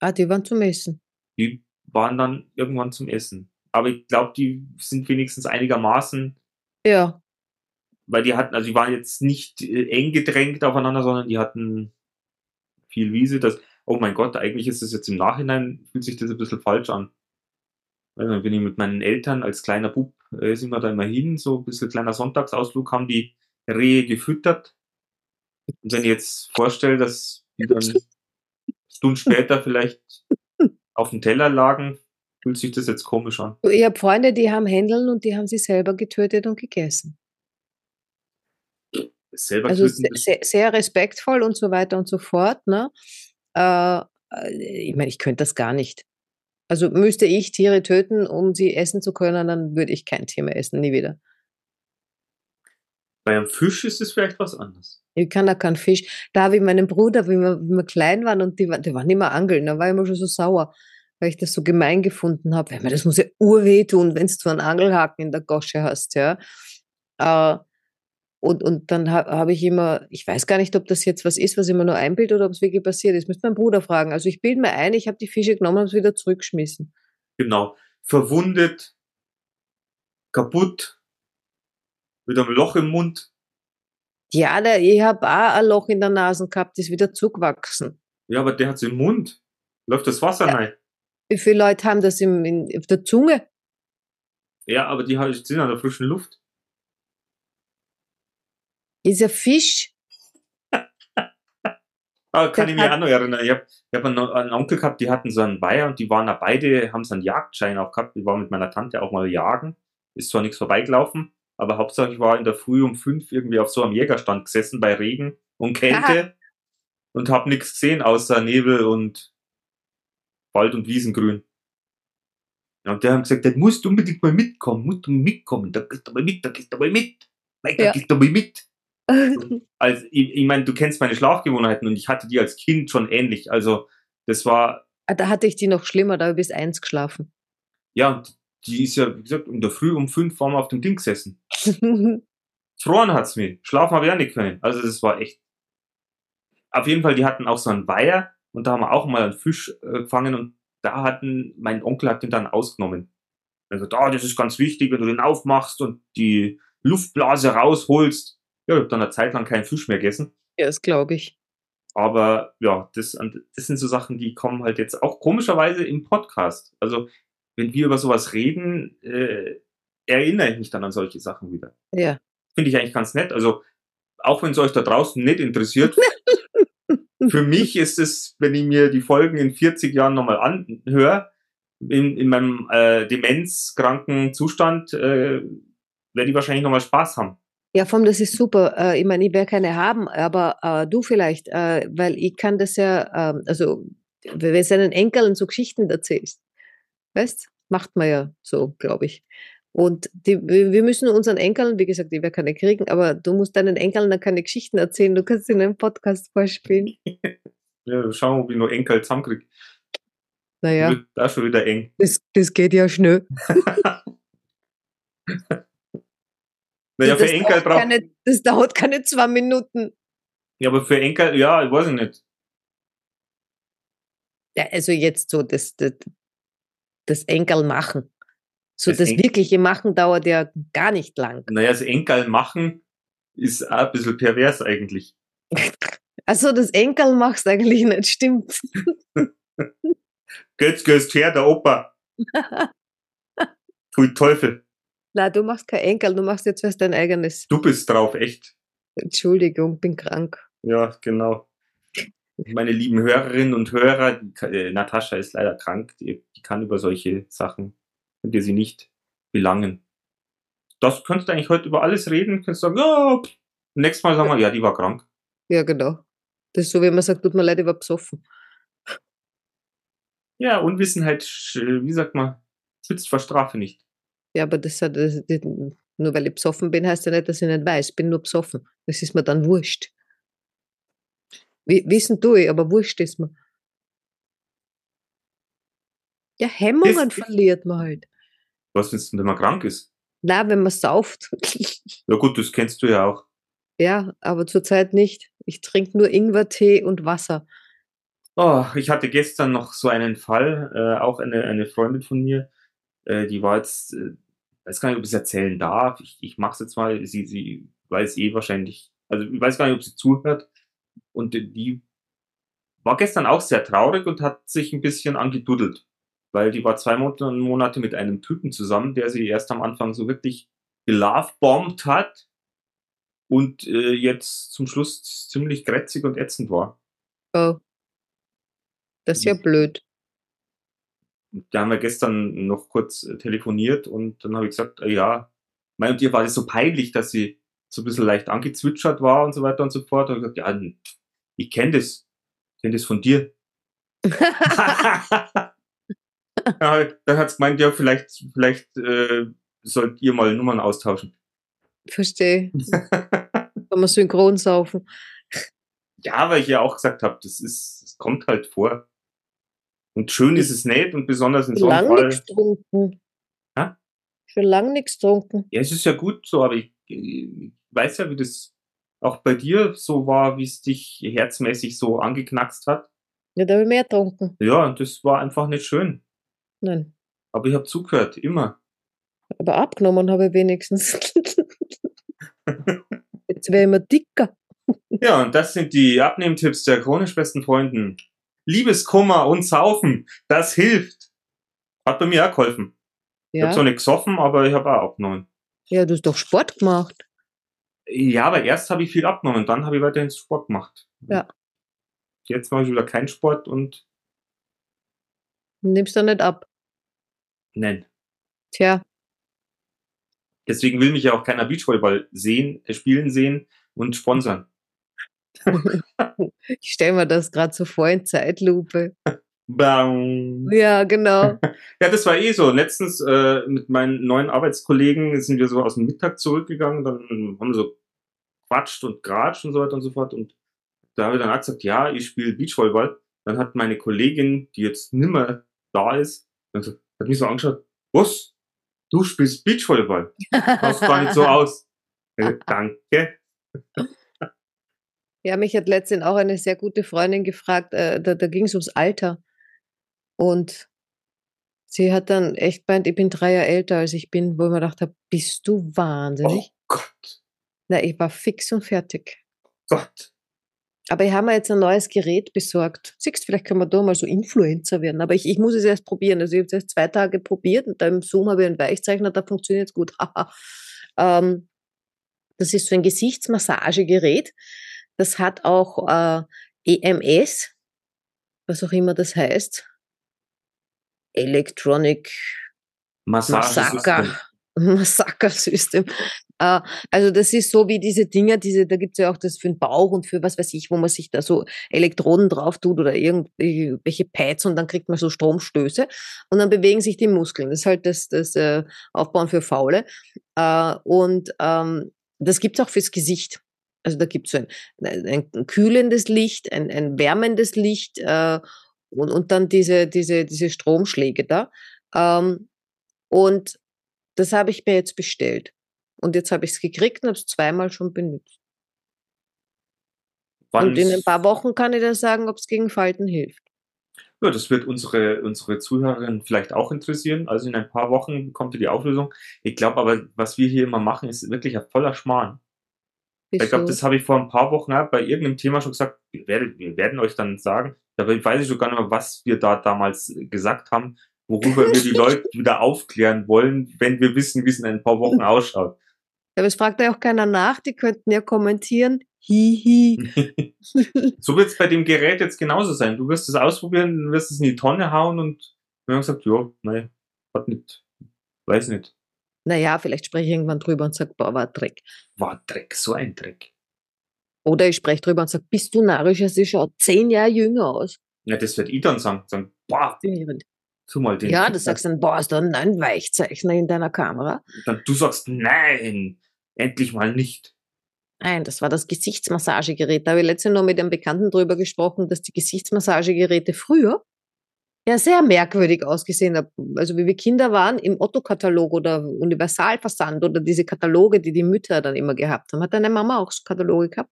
ah, die waren zum Essen.
Die waren dann irgendwann zum Essen. Aber ich glaube, die sind wenigstens einigermaßen,
Ja,
weil die hatten, also die waren jetzt nicht äh, eng gedrängt aufeinander, sondern die hatten viel Wiese. Das, oh mein Gott, eigentlich ist das jetzt im Nachhinein, fühlt sich das ein bisschen falsch an. Dann bin ich mit meinen Eltern als kleiner Bub, äh, sind wir da immer hin, so ein bisschen kleiner Sonntagsausflug, haben die Rehe gefüttert. Und wenn ich jetzt vorstelle, dass die dann Stunden später vielleicht auf dem Teller lagen, fühlt sich das jetzt komisch an.
ich habe Freunde, die haben Händeln und die haben sie selber getötet und gegessen.
Selber
Also sehr, sehr respektvoll und so weiter und so fort. Ne? Äh, äh, ich meine, ich könnte das gar nicht. Also müsste ich Tiere töten, um sie essen zu können, dann würde ich kein Tier mehr essen, nie wieder.
bei einem Fisch ist es vielleicht was anderes.
Ich kann da keinen Fisch. Da habe ich meinen Bruder, wie wir, wie wir klein waren und die, die waren immer angeln, da war ich immer schon so sauer, weil ich das so gemein gefunden habe. Das muss ja urweh tun, wenn du einen Angelhaken in der Gosche hast, ja. Äh, und, und dann ha, habe ich immer, ich weiß gar nicht, ob das jetzt was ist, was ich mir nur einbilde oder ob es wirklich passiert ist. Müsste mein Bruder fragen. Also ich bilde mir ein, ich habe die Fische genommen und habe wieder zurückgeschmissen.
Genau. Verwundet, kaputt, mit einem Loch im Mund.
Ja, der, ich habe auch ein Loch in der Nase gehabt, ist wieder zugewachsen.
Ja, aber der hat's im Mund. Läuft das Wasser
Ja.
rein.
Wie viele Leute haben das im, in, auf der Zunge?
Ja, aber die sind an der frischen Luft.
Ist ja Fisch.
Ah, kann ich mich auch noch erinnern. Ich habe hab einen, einen Onkel gehabt, die hatten so einen Weiher und die waren da beide, haben so einen Jagdschein auch gehabt. Ich war mit meiner Tante auch mal jagen. Ist zwar nichts vorbeigelaufen, aber Hauptsache ich war in der Früh um fünf irgendwie auf so einem Jägerstand gesessen bei Regen und Kälte und habe nichts gesehen außer Nebel und Wald und Wiesengrün. Und der haben gesagt, der musst unbedingt mal mitkommen, musst du mitkommen, da gehst du mal mit, da gehst du mal mit, Mike, da
Ja.
gehst du mal mit als ich, ich meine, du kennst meine Schlafgewohnheiten und ich hatte die als Kind schon ähnlich. Also das war,
Ah, da hatte ich die noch schlimmer, da habe ich bis eins geschlafen.
ja, die ist ja, wie gesagt, in der Früh um fünf waren wir auf dem Ding gesessen. Gefroren hat's mir. Schlafen habe ich auch nicht können. Also das war echt. Auf jeden Fall, die hatten auch so einen Weiher und da haben wir auch mal einen Fisch äh, gefangen und da hatten, mein Onkel hat den dann ausgenommen. Also da, das ist ganz wichtig, wenn du den aufmachst und die Luftblase rausholst. Ja, ich habe dann eine Zeit lang keinen Fisch mehr gegessen.
ja, das glaube ich.
Aber ja, das, das sind so Sachen, die kommen halt jetzt auch komischerweise im Podcast. Also, wenn wir über sowas reden, äh, erinnere ich mich dann an solche Sachen wieder.
Ja.
Finde ich eigentlich ganz nett. Also, auch wenn es euch da draußen nicht interessiert, für mich ist es, wenn ich mir die Folgen in 40 Jahren nochmal anhöre, in, in meinem äh, demenzkranken Zustand, äh, werde ich wahrscheinlich nochmal Spaß haben.
Ja, vom, das ist super. Äh, ich meine, ich werde keine haben, aber äh, du vielleicht, äh, weil ich kann das ja, ähm, also wenn du seinen Enkeln so Geschichten erzählst, weißt, macht man ja so, glaube ich. Und die, wir müssen unseren Enkeln, wie gesagt, ich werde keine kriegen, aber du musst deinen Enkeln dann keine Geschichten erzählen, du kannst in einem Podcast vorspielen.
Ja, schauen, ob ich noch Enkel zusammenkriege.
Naja,
da schon wieder eng.
das, das geht ja schnell.
Naja, für
das,
Enkel
dauert
braucht.
keine, das dauert keine zwei Minuten.
Ja, aber für Enkel, ja, ich weiß ich nicht.
Ja, also jetzt so das, das, das Enkel machen. So
Das
das, wirkliche Machen dauert ja gar nicht lang.
Naja, das Enkel machen ist auch ein bisschen pervers eigentlich.
Also das Enkel machst eigentlich nicht, stimmt.
Götz, götz, her, der Opa. Pfui Teufel.
Na, du machst kein Enkel, du machst jetzt was dein eigenes.
Du bist drauf, echt.
Entschuldigung, bin krank.
Ja, genau. Meine lieben Hörerinnen und Hörer, die, äh, Natascha ist leider krank, die, die kann über solche Sachen, könnt ihr sie nicht belangen. Das könntest du eigentlich heute über alles reden, könntest sagen, ja, pff. nächstes Mal sagen wir, ja, die war krank.
Ja, genau. Das ist so, wie man sagt, tut mir leid, ich war besoffen.
Ja, Unwissenheit, wie sagt man, schützt vor Strafe nicht.
Ja, aber das, hat- das, das nur weil ich besoffen bin, heißt ja nicht, dass ich nicht weiß. Ich bin nur besoffen. Das ist mir dann wurscht. Wi- Wissen tue ich, aber wurscht ist mir. Ja, Hemmungen
Das-
verliert man halt.
Was wenn man krank ist?
Na, wenn man sauft.
Ja gut, das kennst du ja auch.
ja, aber zurzeit nicht. Ich trinke nur Ingwertee und Wasser.
Oh, ich hatte gestern noch so einen Fall, äh, auch eine, eine Freundin von mir, äh, die war jetzt, äh, weiß gar nicht, ob ich es erzählen darf. Ich, ich mache es jetzt mal, sie, sie weiß eh wahrscheinlich, also ich weiß gar nicht, ob sie zuhört. Und die war gestern auch sehr traurig und hat sich ein bisschen angeduddelt, weil die war zwei Monate, Monate mit einem Typen zusammen, der sie erst am Anfang so wirklich gelovebombt hat und äh, jetzt zum Schluss ziemlich grätzig und ätzend war.
Oh. Das ist ja blöd.
Da haben wir gestern noch kurz äh, telefoniert und dann habe ich gesagt, äh, ja, mein und ihr war das so peinlich, dass sie so ein bisschen leicht angezwitschert war und so weiter und so fort. Und ich gesagt, ja, ich kenne das, ich kenne das von dir. dann hat's gemeint, ja, vielleicht, vielleicht äh, sollt ihr mal Nummern austauschen.
Verstehe. Kann man synchron saufen.
Ja, weil ich ja auch gesagt habe, das ist, das kommt halt vor. Und schön ist es nicht und besonders in so einem Fall.
nichts getrunken.
Hä?
Schon lang nichts getrunken.
Ja, es ist ja gut so, aber ich, ich weiß ja, wie das auch bei dir so war, wie es dich herzmäßig so angeknackst hat.
Ja, da habe ich mehr getrunken.
Ja, und das war einfach nicht schön.
Nein.
Aber ich habe zugehört, immer.
Aber abgenommen habe ich wenigstens. Jetzt wäre ich immer dicker.
Ja, und das sind die Abnehmtipps der chronisch besten Freunden. Liebeskummer und Saufen, das hilft. Hat bei mir auch geholfen. Ich habe
Ja.
zwar nicht gesoffen, aber ich habe auch abgenommen.
ja, du hast doch Sport gemacht.
Ja, aber erst habe ich viel abgenommen, dann habe ich weiterhin Sport gemacht.
Ja.
Jetzt mache ich wieder keinen Sport und
Nimmst du nicht ab.
nein.
Tja,
Deswegen will mich ja auch keiner Beachvolleyball sehen, äh, spielen sehen und sponsern.
ich stelle mir das gerade so vor in Zeitlupe.
Bam.
Ja, genau.
Ja, das war eh so. Letztens äh, mit meinen neuen Arbeitskollegen sind wir so aus dem Mittag zurückgegangen, dann haben wir so quatscht und gratscht und so weiter und so fort. Und da habe ich dann auch gesagt, ja, ich spiele Beachvolleyball. Dann hat meine Kollegin, die jetzt nimmer da ist, hat mich so angeschaut, was? Du spielst Beachvolleyball? Das gar nicht so aus. Äh, danke.
Ja, mich hat letztens auch eine sehr gute Freundin gefragt, äh, da, da ging es ums Alter. Und sie hat dann echt gemeint, ich bin drei Jahre älter als ich bin, wo ich mir gedacht habe, bist du
Oh
wahnsinnig?
Gott,
Na, ich war fix und fertig.
Gott.
Aber ich habe mir jetzt ein neues Gerät besorgt. Siehst, vielleicht können wir da mal so Influencer werden. Aber ich, ich muss es erst probieren. Also ich habe es erst zwei Tage probiert und da im Zoom habe ich einen Weichzeichner, da funktioniert es gut. Ähm, das ist so ein Gesichtsmassagegerät. Das hat auch äh, EMS, was auch immer das heißt. Electronic. Massaker. Massaker-System. Äh, also das ist so wie diese Dinger, diese, da gibt's ja auch das für den Bauch und für was weiß ich, wo man sich da so Elektroden drauf tut oder irgendwelche Pads und dann kriegt man so Stromstöße und dann bewegen sich die Muskeln. Das ist halt das, das äh, Aufbauen für Faule. Äh, und ähm, das gibt's auch fürs Gesicht. Also da gibt's so ein, ein, ein kühlendes Licht, ein, ein wärmendes Licht äh, und, und dann diese, diese, diese Stromschläge da. Ähm, und das habe ich mir jetzt bestellt. Und jetzt habe ich es gekriegt und habe es zweimal schon benutzt.
Wann
und in ein paar Wochen kann ich dann sagen, ob es gegen Falten hilft.
Ja, das wird unsere, unsere Zuhörerinnen vielleicht auch interessieren. Also in ein paar Wochen kommt die Auflösung. Ich glaube aber, was wir hier immer machen, ist wirklich ein voller Schmarrn. Ich glaube,
Wieso?
das habe ich vor ein paar Wochen bei irgendeinem Thema schon gesagt. Wir werden, wir werden euch dann sagen, dabei weiß ich schon gar nicht mehr, was wir da damals gesagt haben, worüber wir die Leute wieder aufklären wollen, wenn wir wissen, wie es in ein paar Wochen ausschaut.
Aber es fragt ja auch keiner nach, die könnten ja kommentieren. Hihi.
So wird es bei dem Gerät jetzt genauso sein. Du wirst es ausprobieren, du wirst es in die Tonne hauen und wir haben gesagt, ja, nein, hat nicht, weiß nicht.
Naja, vielleicht spreche ich irgendwann drüber und sage, boah, war Dreck.
War Dreck, so ein Dreck.
Oder ich spreche drüber und sage, bist du narrisch, sie schaut zehn Jahre jünger aus.
Ja, das wird ich dann sagen. sagen boah, tu mal den.
Ja, du sagst dann, boah, ist da ein Weichzeichner in deiner Kamera?
Dann du sagst, nein, endlich mal nicht.
Nein, das war das Gesichtsmassagegerät. Da habe ich letztens noch mit einem Bekannten drüber gesprochen, dass die Gesichtsmassagegeräte früher ja sehr merkwürdig ausgesehen haben. Also wie wir Kinder waren, im Otto-Katalog oder Universalversand oder diese Kataloge, die die Mütter dann immer gehabt haben. Hat deine Mama auch so Kataloge gehabt?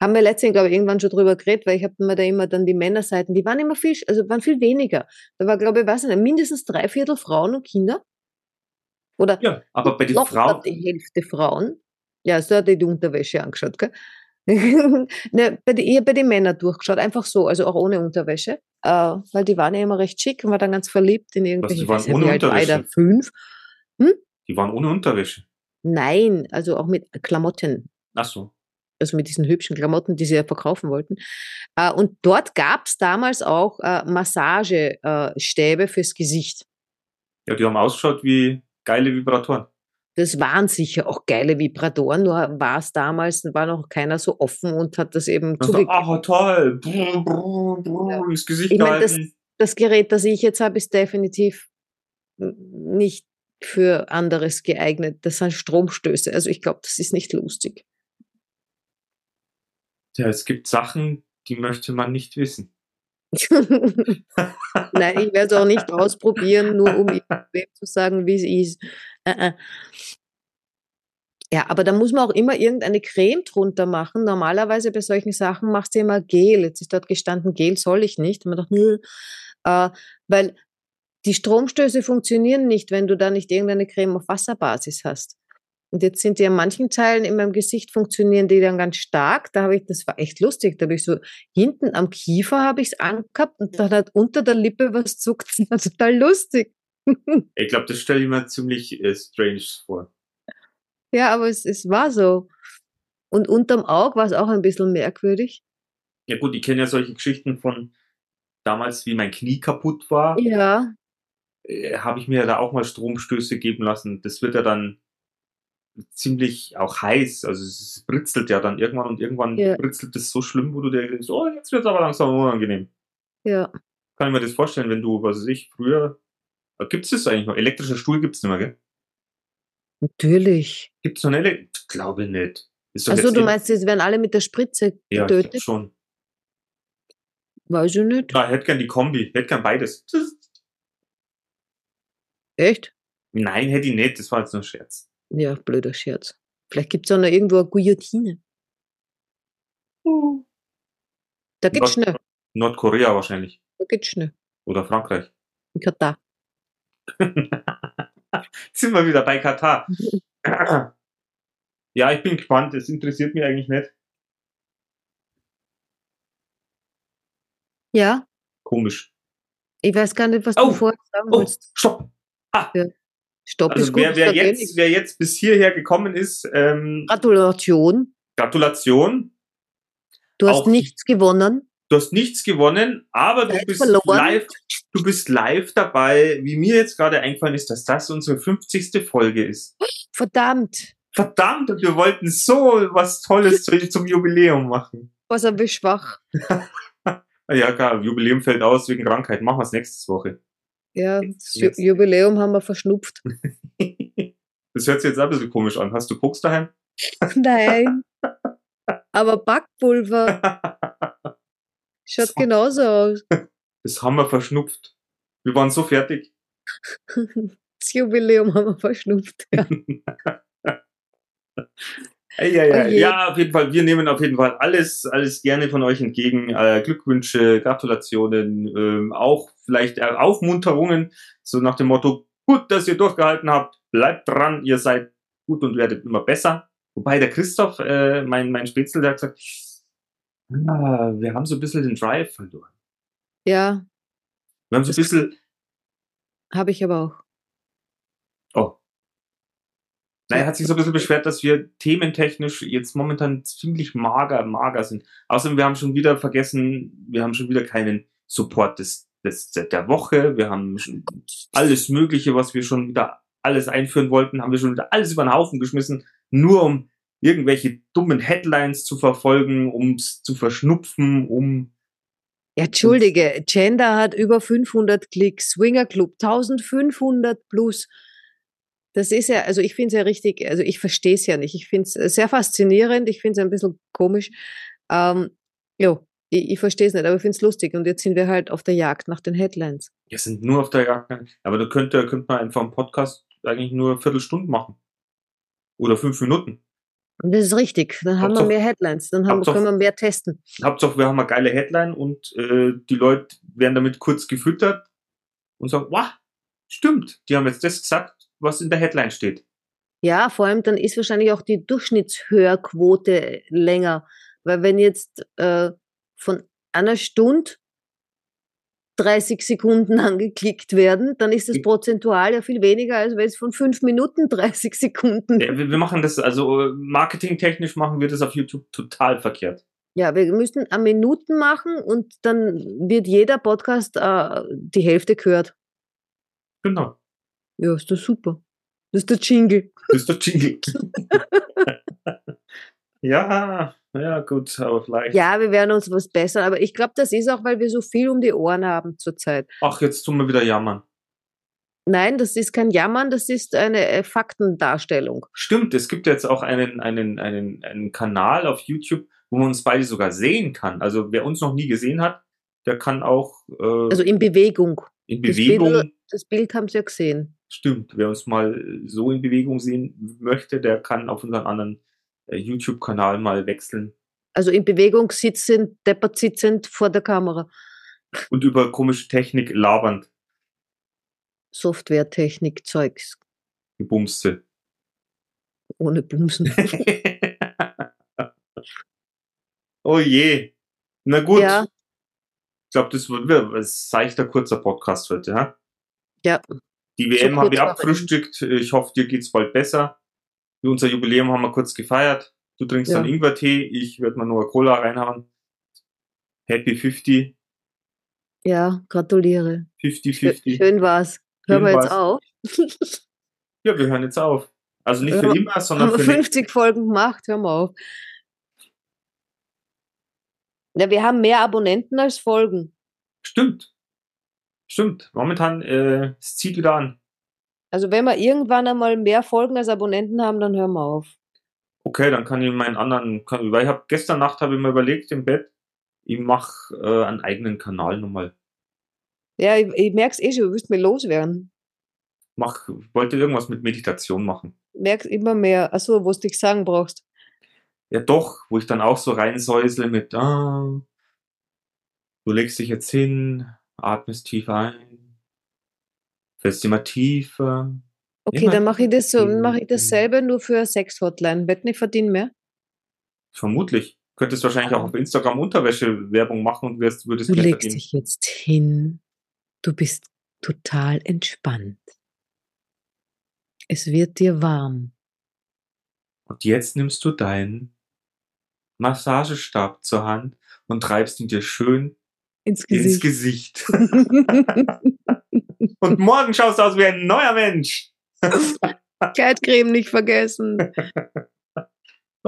Haben wir letztens, glaube ich, irgendwann schon drüber geredet, weil ich habe mir da immer dann die Männerseiten, die waren immer viel, also waren viel weniger. Da war, glaube ich, weiß ich nicht, mindestens drei Viertel Frauen und Kinder. Oder
Ja, aber bei den Frauen,
die Hälfte Frauen. Ja, so hat die die Unterwäsche angeschaut, gell? ne, bei die, eher bei den Männern durchgeschaut, einfach so, also auch ohne Unterwäsche. Äh, weil die waren ja immer recht schick und war dann ganz verliebt in irgendwelche.
die waren ohne
wie alt war ich da?
Unterwäsche?
Fünf?
die waren ohne Unterwäsche.
Nein, also auch mit Klamotten.
Ach so.
Also mit diesen hübschen Klamotten, die sie ja verkaufen wollten. Äh, und dort gab es damals auch äh, Massagestäbe äh, fürs Gesicht.
Ja, die haben ausgeschaut wie geile Vibratoren.
Das waren sicher auch geile Vibratoren, nur war es damals, war noch keiner so offen und hat das eben
Also,
zugegeben.
ah, toll. Brr, brr, brr, ins Gesicht
Ich meine, das, das Gerät, das ich jetzt habe, ist definitiv nicht für anderes geeignet. Das sind Stromstöße. Also ich glaube, das ist nicht lustig.
Ja, es gibt Sachen, die möchte man nicht wissen.
Nein, ich werde es auch nicht ausprobieren, nur um wem zu sagen, wie es ist. Äh, äh. Ja, aber da muss man auch immer irgendeine Creme drunter machen. Normalerweise bei solchen Sachen machst du immer Gel. Jetzt ist dort gestanden, Gel soll ich nicht. Und man dachte, nö, äh, weil die Stromstöße funktionieren nicht, wenn du da nicht irgendeine Creme auf Wasserbasis hast. Und jetzt sind die an manchen Teilen in meinem Gesicht funktionieren die dann ganz stark. Da habe ich, das war echt lustig. Da habe ich so hinten am Kiefer habe ich es angehabt und dann hat unter der Lippe was zuckt. Das war total lustig.
Ich glaube, das stelle ich mir ziemlich äh, strange vor.
Ja, aber es, es war so. Und unterm Auge war es auch ein bisschen merkwürdig.
Ja gut, ich kenne ja solche Geschichten von damals, wie mein Knie kaputt war.
Ja.
Äh, habe ich mir da auch mal Stromstöße geben lassen. Das wird ja dann ziemlich auch heiß. Also es britzelt ja dann irgendwann und irgendwann
Ja.
britzelt es so schlimm, wo du dir denkst, oh, jetzt wird es aber langsam unangenehm.
Ja.
Kann ich mir das vorstellen, wenn du, was weiß ich, früher. Gibt es das eigentlich noch? Elektrischer Stuhl gibt es nicht mehr, gell?
Natürlich.
Gibt es noch eine Glaube nicht.
Also
jetzt
du
eh-
meinst, jetzt werden alle mit der Spritze
ja, ich
getötet?
glaub schon.
Weiß ich nicht.
Ja, ich hätte gern die Kombi, hätte gern beides.
Echt?
Nein, hätte ich nicht, das war jetzt nur ein Scherz.
Ja, blöder Scherz. Vielleicht gibt es auch noch irgendwo eine Guillotine. Da geht's
Nord-
schnell.
Nordkorea wahrscheinlich.
Da geht's schnell.
Oder Frankreich.
In Katar.
Jetzt sind wir wieder bei Katar. ja, ich bin gespannt, das interessiert mich eigentlich nicht.
Ja,
Komisch.
ich weiß gar nicht, was
Oh,
du vorher sagen
Oh,
wolltest.
stopp!
Stopp ist
Also
gut.
wer,
ist
wer,
eh
jetzt, wer jetzt bis hierher gekommen ist, ähm,
Gratulation.
Gratulation.
Du hast
Auch-
nichts gewonnen.
Du hast nichts gewonnen, aber du bist
verloren.
live, du bist live dabei, wie mir jetzt gerade eingefallen ist, dass das unsere 50. Folge ist.
Verdammt.
Verdammt, und wir wollten so was Tolles zu, zum Jubiläum machen.
Was ein bisschen schwach.
Ja, klar, Jubiläum fällt aus wegen Krankheit. Machen wir es nächste Woche.
Ja, das Ju. Jubiläum haben wir verschnupft.
Das hört sich jetzt ein bisschen komisch an. Hast du Koks daheim?
Nein. Aber Backpulver schaut
So.
genauso aus.
Das haben wir verschnupft. Wir waren so fertig.
Das Jubiläum haben wir verschnupft. Ja.
Ey, ja, ja.
Oh
ja, auf jeden Fall. Wir nehmen auf jeden Fall alles, alles gerne von euch entgegen. Äh, Glückwünsche, Gratulationen, ähm, auch vielleicht äh, Aufmunterungen, so nach dem Motto, gut, dass ihr durchgehalten habt, bleibt dran, ihr seid gut und werdet immer besser. Wobei der Christoph, äh, mein, mein Spätzle, der hat gesagt, ah, wir haben so ein bisschen den Drive verloren.
ja,
Wir haben so ein bisschen,
habe ich aber auch.
oh. Na, er hat sich so ein bisschen beschwert, dass wir thementechnisch jetzt momentan ziemlich mager, mager sind. Außerdem, wir haben schon wieder vergessen, wir haben schon wieder keinen Support des, des, der Woche. Wir haben alles Mögliche, was wir schon wieder alles einführen wollten, haben wir schon wieder alles über den Haufen geschmissen, nur um irgendwelche dummen Headlines zu verfolgen, ums zu verschnupfen, um
Ja, Entschuldige, Gender hat über 500 Klicks, Swinger Club 1500 plus. Das ist ja, also ich finde es ja richtig, also ich verstehe es ja nicht. Ich finde es sehr faszinierend, ich finde es ein bisschen komisch. Ähm, jo, ich, ich verstehe es nicht, aber ich finde es lustig. Und jetzt sind wir halt auf der Jagd nach den Headlines.
wir sind nur auf der Jagd. Aber da könnte, könnte man einfach einen Podcast eigentlich nur eine Viertelstunde machen. Oder fünf Minuten.
Und das ist richtig. Dann haben wir
Hauptsache-
mehr Headlines, dann haben, können wir mehr testen.
Hauptsache, wir haben eine geile Headline und äh, die Leute werden damit kurz gefüttert und sagen, wow, stimmt, die haben jetzt das gesagt, was in der Headline steht.
Ja, vor allem dann ist wahrscheinlich auch die Durchschnittshörquote länger. Weil wenn jetzt äh, von einer Stunde 30 Sekunden angeklickt werden, dann ist das
Ich-
prozentual ja viel weniger, als wenn es von fünf Minuten 30 Sekunden.
Ja, wir, wir machen das, also äh, marketingtechnisch machen wir das auf YouTube total verkehrt.
Ja, wir müssen am Minuten machen und dann wird jeder Podcast äh, die Hälfte gehört.
Genau.
Ja, ist das super. Das ist der Jingle.
Das ist der Jingle. ja, ja, gut, aber vielleicht.
Ja, wir werden uns was bessern, aber ich glaube, das ist auch, weil wir so viel um die Ohren haben zurzeit.
Ach, jetzt tun wir wieder jammern.
Nein, das ist kein Jammern, das ist eine äh, Faktendarstellung.
Stimmt, es gibt jetzt auch einen, einen, einen, einen Kanal auf YouTube, wo man uns beide sogar sehen kann. Also wer uns noch nie gesehen hat, der kann auch äh,
Also in Bewegung.
in
das
Bewegung,
Bild- Das Bild haben Sie ja gesehen.
stimmt, wer uns mal so in Bewegung sehen möchte, der kann auf unseren anderen YouTube-Kanal mal wechseln
Also in Bewegung sitzend, deppert sitzend vor der Kamera.
und über komische Technik labernd
Softwaretechnik, Zeugs.
gebumste.
Ohne Bumsen.
oh je. Na gut.
Ja.
Ich glaube, das wird ein seichter kurzer Podcast heute, ja?
Ja.
Die WM habe ich abfrühstückt. Ich hoffe, dir geht's bald besser. Für unser Jubiläum haben wir kurz gefeiert. Du trinkst
Ja.
dann Ingwertee, ich werde mal nur Cola reinhauen. Happy 50,
Ja, gratuliere.
50,
Schön,
50.
schön war's. Hören wir jetzt auf.
Ja, wir hören jetzt auf. Also nicht für immer, sondern
Haben wir
für nächstes
50 Folgen gemacht, hören wir auf. Ja, wir haben mehr Abonnenten als Folgen.
Stimmt. Stimmt. Momentan, äh, es zieht wieder an.
Also wenn wir irgendwann einmal mehr Folgen als Abonnenten haben, dann hören wir auf.
Okay, dann kann ich meinen anderen, kann, weil ich habe gestern Nacht habe ich mir überlegt im Bett, ich mache äh, einen eigenen Kanal nochmal.
Ja, ich, ich merk's eh schon, du willst mir loswerden.
Mach, wollte irgendwas mit Meditation machen.
Merk's immer mehr. Achso, wo du dich sagen brauchst.
Ja doch, wo ich dann auch so reinsäusle mit, ah, du legst dich jetzt hin, atmest tief ein, fällst immer tiefer.
Okay,
Immer
dann mache ich das so, mache ich dasselbe nur für eine Sex-Hotline. Wetten, ich verdiene mehr?
Vermutlich. Könntest wahrscheinlich auch auf Instagram Unterwäsche-Werbung machen und wirst, würdest
Du legst
verdienen.
dich jetzt hin. Du bist total entspannt. Es wird dir warm.
Und jetzt nimmst du deinen Massagestab zur Hand und treibst ihn dir schön
Ins
ins
Gesicht.
Und morgen schaust du aus wie ein neuer Mensch.
Kleidcreme nicht vergessen.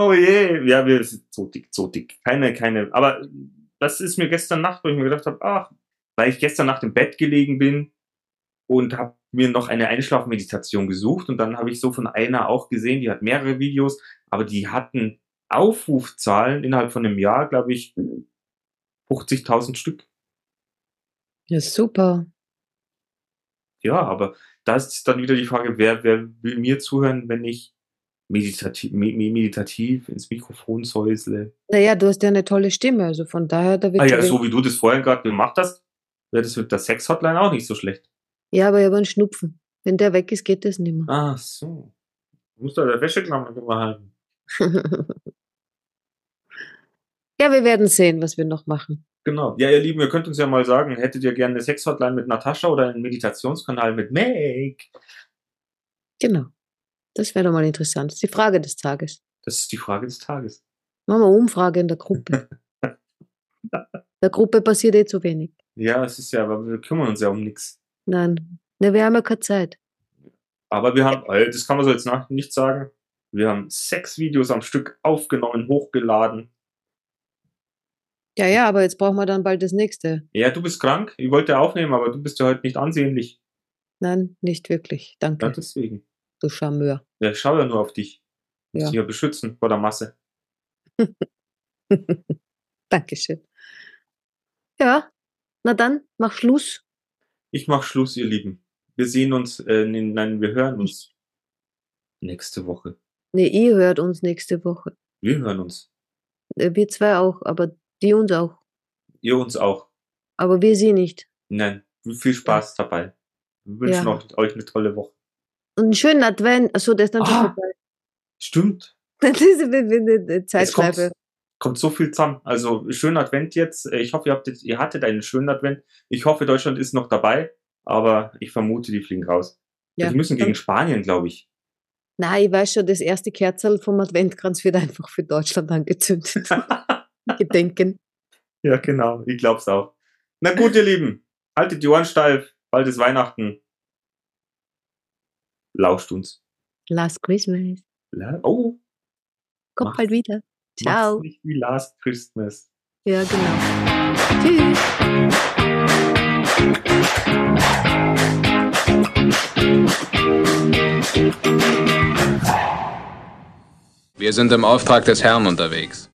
Oh je, ja, wir sind so dick, so dick. Keine, keine. Aber das ist mir gestern Nacht, wo ich mir gedacht habe, ach, weil ich gestern Nacht im Bett gelegen bin und habe mir noch eine Einschlafmeditation gesucht und dann habe ich so von einer auch gesehen, die hat mehrere Videos, aber die hatten Aufrufzahlen innerhalb von einem Jahr, glaube ich, 50.000 Stück.
Ja, super.
Ja, aber da ist dann wieder die Frage, wer, wer will mir zuhören, wenn ich meditativ, me- me- meditativ ins Mikrofon säusle?
Naja, du hast ja eine tolle Stimme, also von daher, da wird
Ah ja, so wie du das vorhin gerade gemacht hast, wäre das mit der Sex-Hotline auch nicht so schlecht.
ja, aber ich habe einen Schnupfen. Wenn der weg ist, geht das nicht mehr.
Ach so. Du musst da der Wäscheklammer drüber halten.
ja, wir werden sehen, was wir noch machen.
Genau. Ja, ihr Lieben, ihr könnt uns ja mal sagen, hättet ihr gerne eine Sex-Hotline mit Natascha oder einen Meditationskanal mit Meg?
Genau. Das wäre doch mal interessant. Das ist die Frage des Tages.
Das ist die Frage des Tages.
Machen wir eine Umfrage in der Gruppe. der Gruppe passiert eh zu wenig.
Ja, es ist ja, aber wir kümmern uns ja um nichts.
Nein. Ne, wir haben ja keine Zeit.
Aber wir haben, äh, das kann man so jetzt nach, nicht sagen, wir haben sechs Videos am Stück aufgenommen, hochgeladen.
Ja, ja, aber jetzt brauchen wir dann bald das nächste.
Ja, du bist krank, ich wollte aufnehmen, aber du bist ja heute nicht ansehnlich.
Nein, nicht wirklich.
Ja,
Danke,
deswegen.
du Charmeur.
Ja, ich schaue ja nur auf dich. Muss
Ja.
dich ja beschützen vor der Masse.
Dankeschön. Ja, na dann, mach Schluss.
Ich mach Schluss, ihr Lieben. Wir sehen uns, äh, nee, nein, wir hören uns nächste Woche.
Ne, ihr hört uns nächste Woche.
Wir hören uns.
Äh, Wir zwei auch, aber die uns auch.
Ihr uns auch.
Aber wir sie nicht.
Nein, viel Spaß dabei. Wir wünschen
Ja.
euch, euch eine tolle Woche.
Und einen schönen Advent. Achso, der ist dann
Ah.
schon vorbei.
Stimmt.
Das ist eine, Zeitschleife.
kommt, kommt so viel zusammen. Also schönen Advent jetzt. Äh, Ich hoffe, ihr, habt jetzt, ihr hattet einen schönen Advent. Ich hoffe, Deutschland ist noch dabei, aber ich vermute, die fliegen raus.
Ja.
Die müssen gegen Spanien, glaube ich.
Nein, ich weiß schon, das erste Kerzel vom Adventkranz wird einfach für Deutschland angezündet. Gedenken.
ja, genau. Ich glaube es auch. Na gut, ihr Lieben. Haltet die Ohren steif. Bald ist Weihnachten. Lauscht uns.
Last Christmas.
La- Oh,
Kommt
Mach's-
bald wieder. Ciao.
nicht wie Last Christmas.
Ja, genau. Tschüss.
Wir sind im Auftrag des Herrn unterwegs.